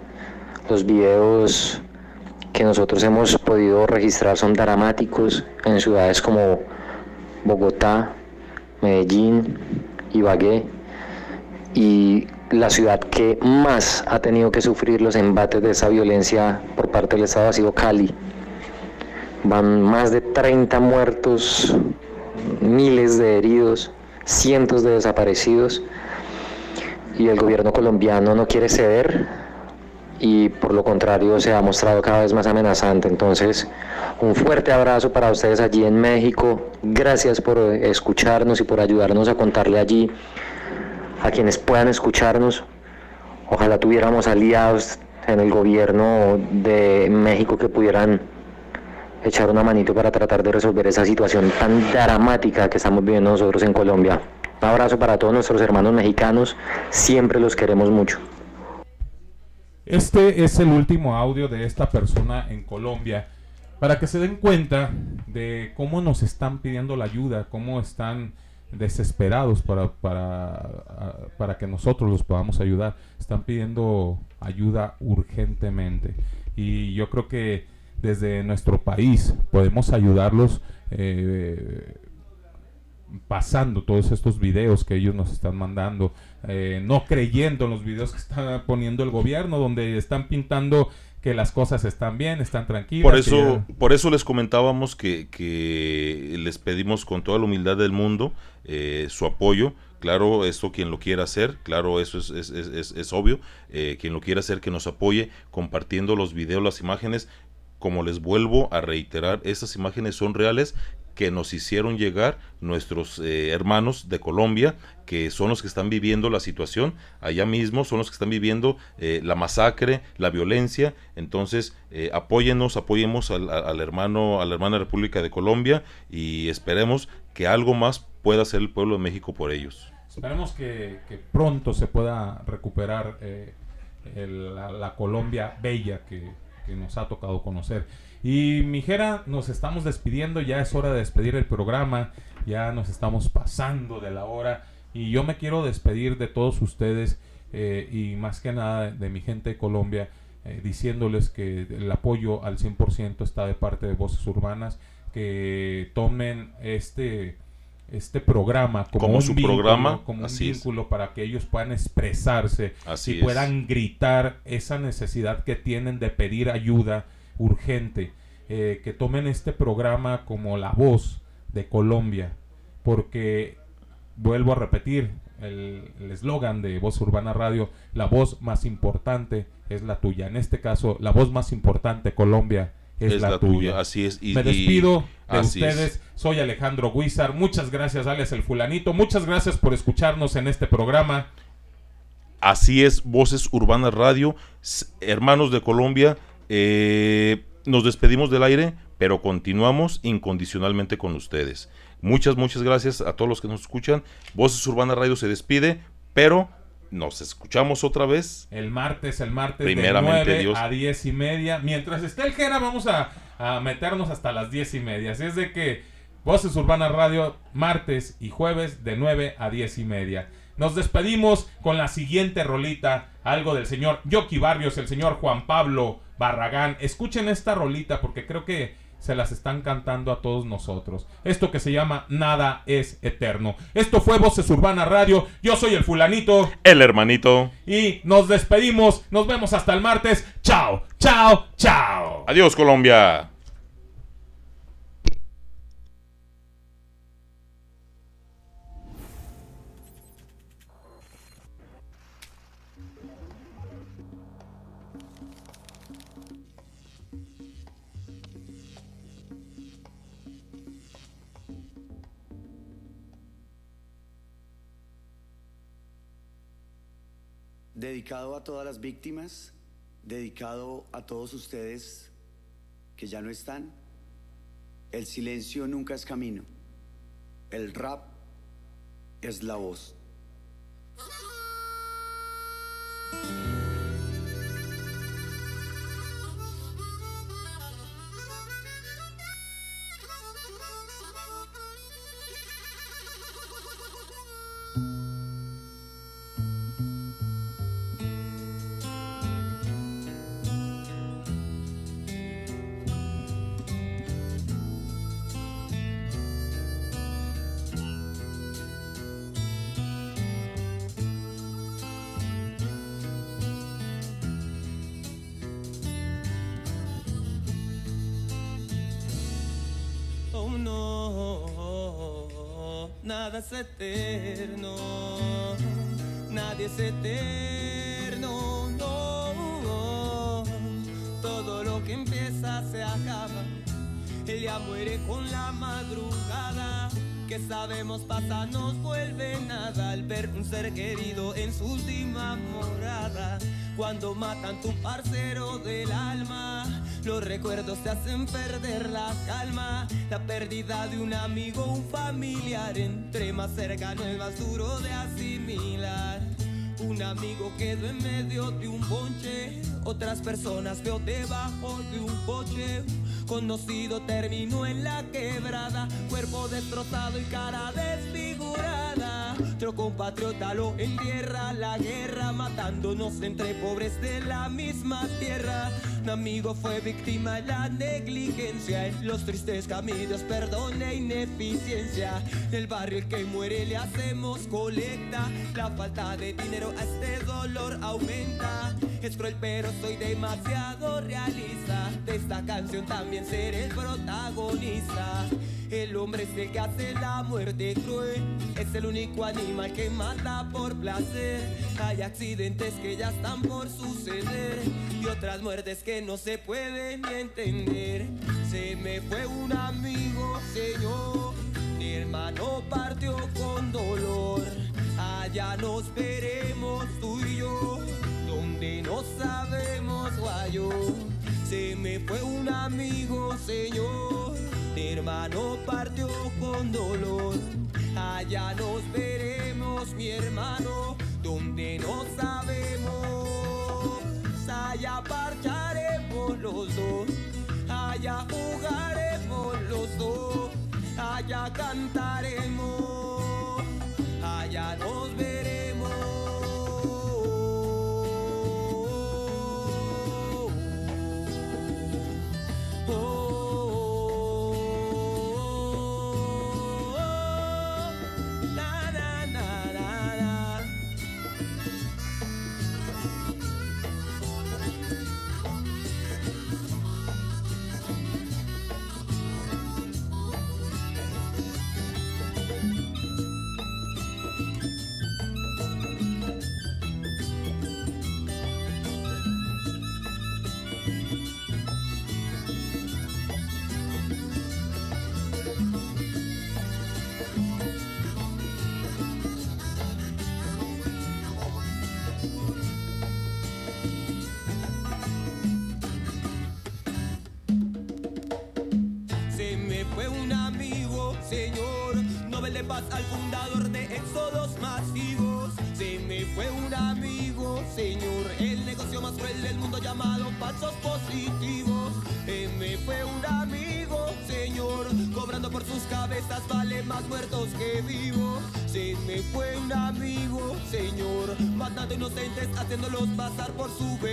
Los videos que nosotros hemos podido registrar son dramáticos en ciudades como Bogotá, Medellín, Ibagué y la ciudad que más ha tenido que sufrir los embates de esa violencia por parte del Estado ha sido Cali. Van más de 30 muertos, miles de heridos, cientos de desaparecidos y el gobierno colombiano no quiere ceder y por lo contrario se ha mostrado cada vez más amenazante. Entonces, un fuerte abrazo para ustedes allí en México. Gracias por escucharnos y por ayudarnos a contarle allí a quienes puedan escucharnos. Ojalá tuviéramos aliados en el gobierno de México que pudieran echar una manito para tratar de resolver esa situación tan dramática que estamos viviendo nosotros en Colombia. Un abrazo para todos nuestros hermanos mexicanos, siempre los queremos mucho. Este es el último audio de esta persona en Colombia para que se den cuenta de cómo nos están pidiendo la ayuda, cómo están desesperados para, para, para que nosotros los podamos ayudar. Están pidiendo ayuda urgentemente. Y yo creo que desde nuestro país podemos ayudarlos eh, pasando todos estos videos que ellos nos están mandando, eh, no creyendo en los videos que está poniendo el gobierno, donde están pintando que las cosas están bien, están tranquilas. Por eso, ya- por eso les comentábamos que, que les pedimos con toda la humildad del mundo eh, su apoyo. Claro, eso quien lo quiera hacer, claro, eso es, es, es- es- es obvio. eh, quien lo quiera hacer, que nos apoye compartiendo los videos, las imágenes. Como les vuelvo a reiterar, esas imágenes son reales que nos hicieron llegar nuestros eh, hermanos de Colombia, que son los que están viviendo la situación allá mismo, son los que están viviendo eh, la masacre, la violencia. Entonces, eh, apóyennos, apoyemos al, hermano, a la hermana República de Colombia y esperemos que algo más pueda hacer el pueblo de México por ellos. Esperemos que, pronto se pueda recuperar eh, la Colombia bella que, que nos ha tocado conocer. Y Mijera, nos estamos despidiendo, ya es hora de despedir el programa, ya nos estamos pasando de la hora y yo me quiero despedir de todos ustedes eh, y más que nada de mi gente de Colombia, eh, diciéndoles que el apoyo al 100% está de parte de Voces Urbanas, que tomen este este programa como, Como un su vínculo, programa, como un así es. vínculo para que ellos puedan expresarse Así y es. puedan gritar esa necesidad que tienen de pedir ayuda urgente Eh, que tomen este programa como la voz de Colombia porque vuelvo a repetir el eslogan de Voz Urbana Radio la voz más importante es la tuya en este caso la voz más importante Colombia es, la, tuya. así es. y- Me y- despido de así es. ustedes. Soy Alejandro Guizar. Muchas gracias, Alex el Fulanito. Muchas gracias por escucharnos en este programa. Así es, Voces Urbanas Radio. Hermanos de Colombia, eh, nos despedimos del aire, pero continuamos incondicionalmente con ustedes. Muchas, muchas gracias a todos los que nos escuchan. Voces Urbanas Radio se despide, pero nos escuchamos otra vez. El martes, el martes Primeramente, de 9 Dios. a 10 y media. Mientras esté el Jera, vamos a, a meternos hasta las 10 y media. Así es de que Voces Urbanas Radio, martes y jueves de 9 a 10 y media. Nos despedimos con la siguiente rolita, algo del señor Yoki Barrios, el señor Juan Pablo Barragán. Escuchen esta rolita porque creo que se las están cantando a todos nosotros. Esto que se llama Nada es Eterno. Esto fue Voces Urbanas Radio. Yo soy el fulanito. El hermanito. Y nos despedimos. Nos vemos hasta el martes. Chao, chao, chao. Adiós, Colombia. Dedicado a todas las víctimas, dedicado a todos ustedes que ya no están. El silencio nunca es camino. El rap es la voz. Nada es eterno, nadie es eterno, no. Todo lo que empieza se acaba, el día muere con la madrugada. Que sabemos pasa, nos vuelve nada al ver un ser querido en su última morada. Cuando matan tu parcero del alma, Los recuerdos te hacen perder la calma. La pérdida de un amigo, un familiar. Entre más cercano es más duro de asimilar. Un amigo quedó en medio de un bonche. Otras personas veo debajo de un coche. Conocido terminó en la quebrada. Cuerpo destrozado y cara desfigurada. Otro compatriota lo entierra la guerra. Matándonos entre pobres de la misma tierra. Un amigo fue víctima de la negligencia. En los tristes caminos, perdón e ineficiencia. En el barrio el que muere le hacemos colecta. La falta de dinero a este dolor aumenta. Es cruel, pero soy demasiado realista. De esta canción también seré el protagonista. El hombre es el que hace la muerte cruel. Es el único animal que mata por placer. Hay accidentes que ya están por suceder. Y otras muertes que no se pueden ni entender. Se me fue un amigo, señor. Mi hermano partió con dolor. Allá nos veremos tú y yo. Donde no sabemos guayo. Amigo, señor. Mi hermano partió con dolor. Allá nos veremos, mi hermano, donde no sabemos. Allá parcharemos los dos. Allá jugaremos los dos. Allá cantaremos. Inocentes, haciéndolos pasar por subversivos.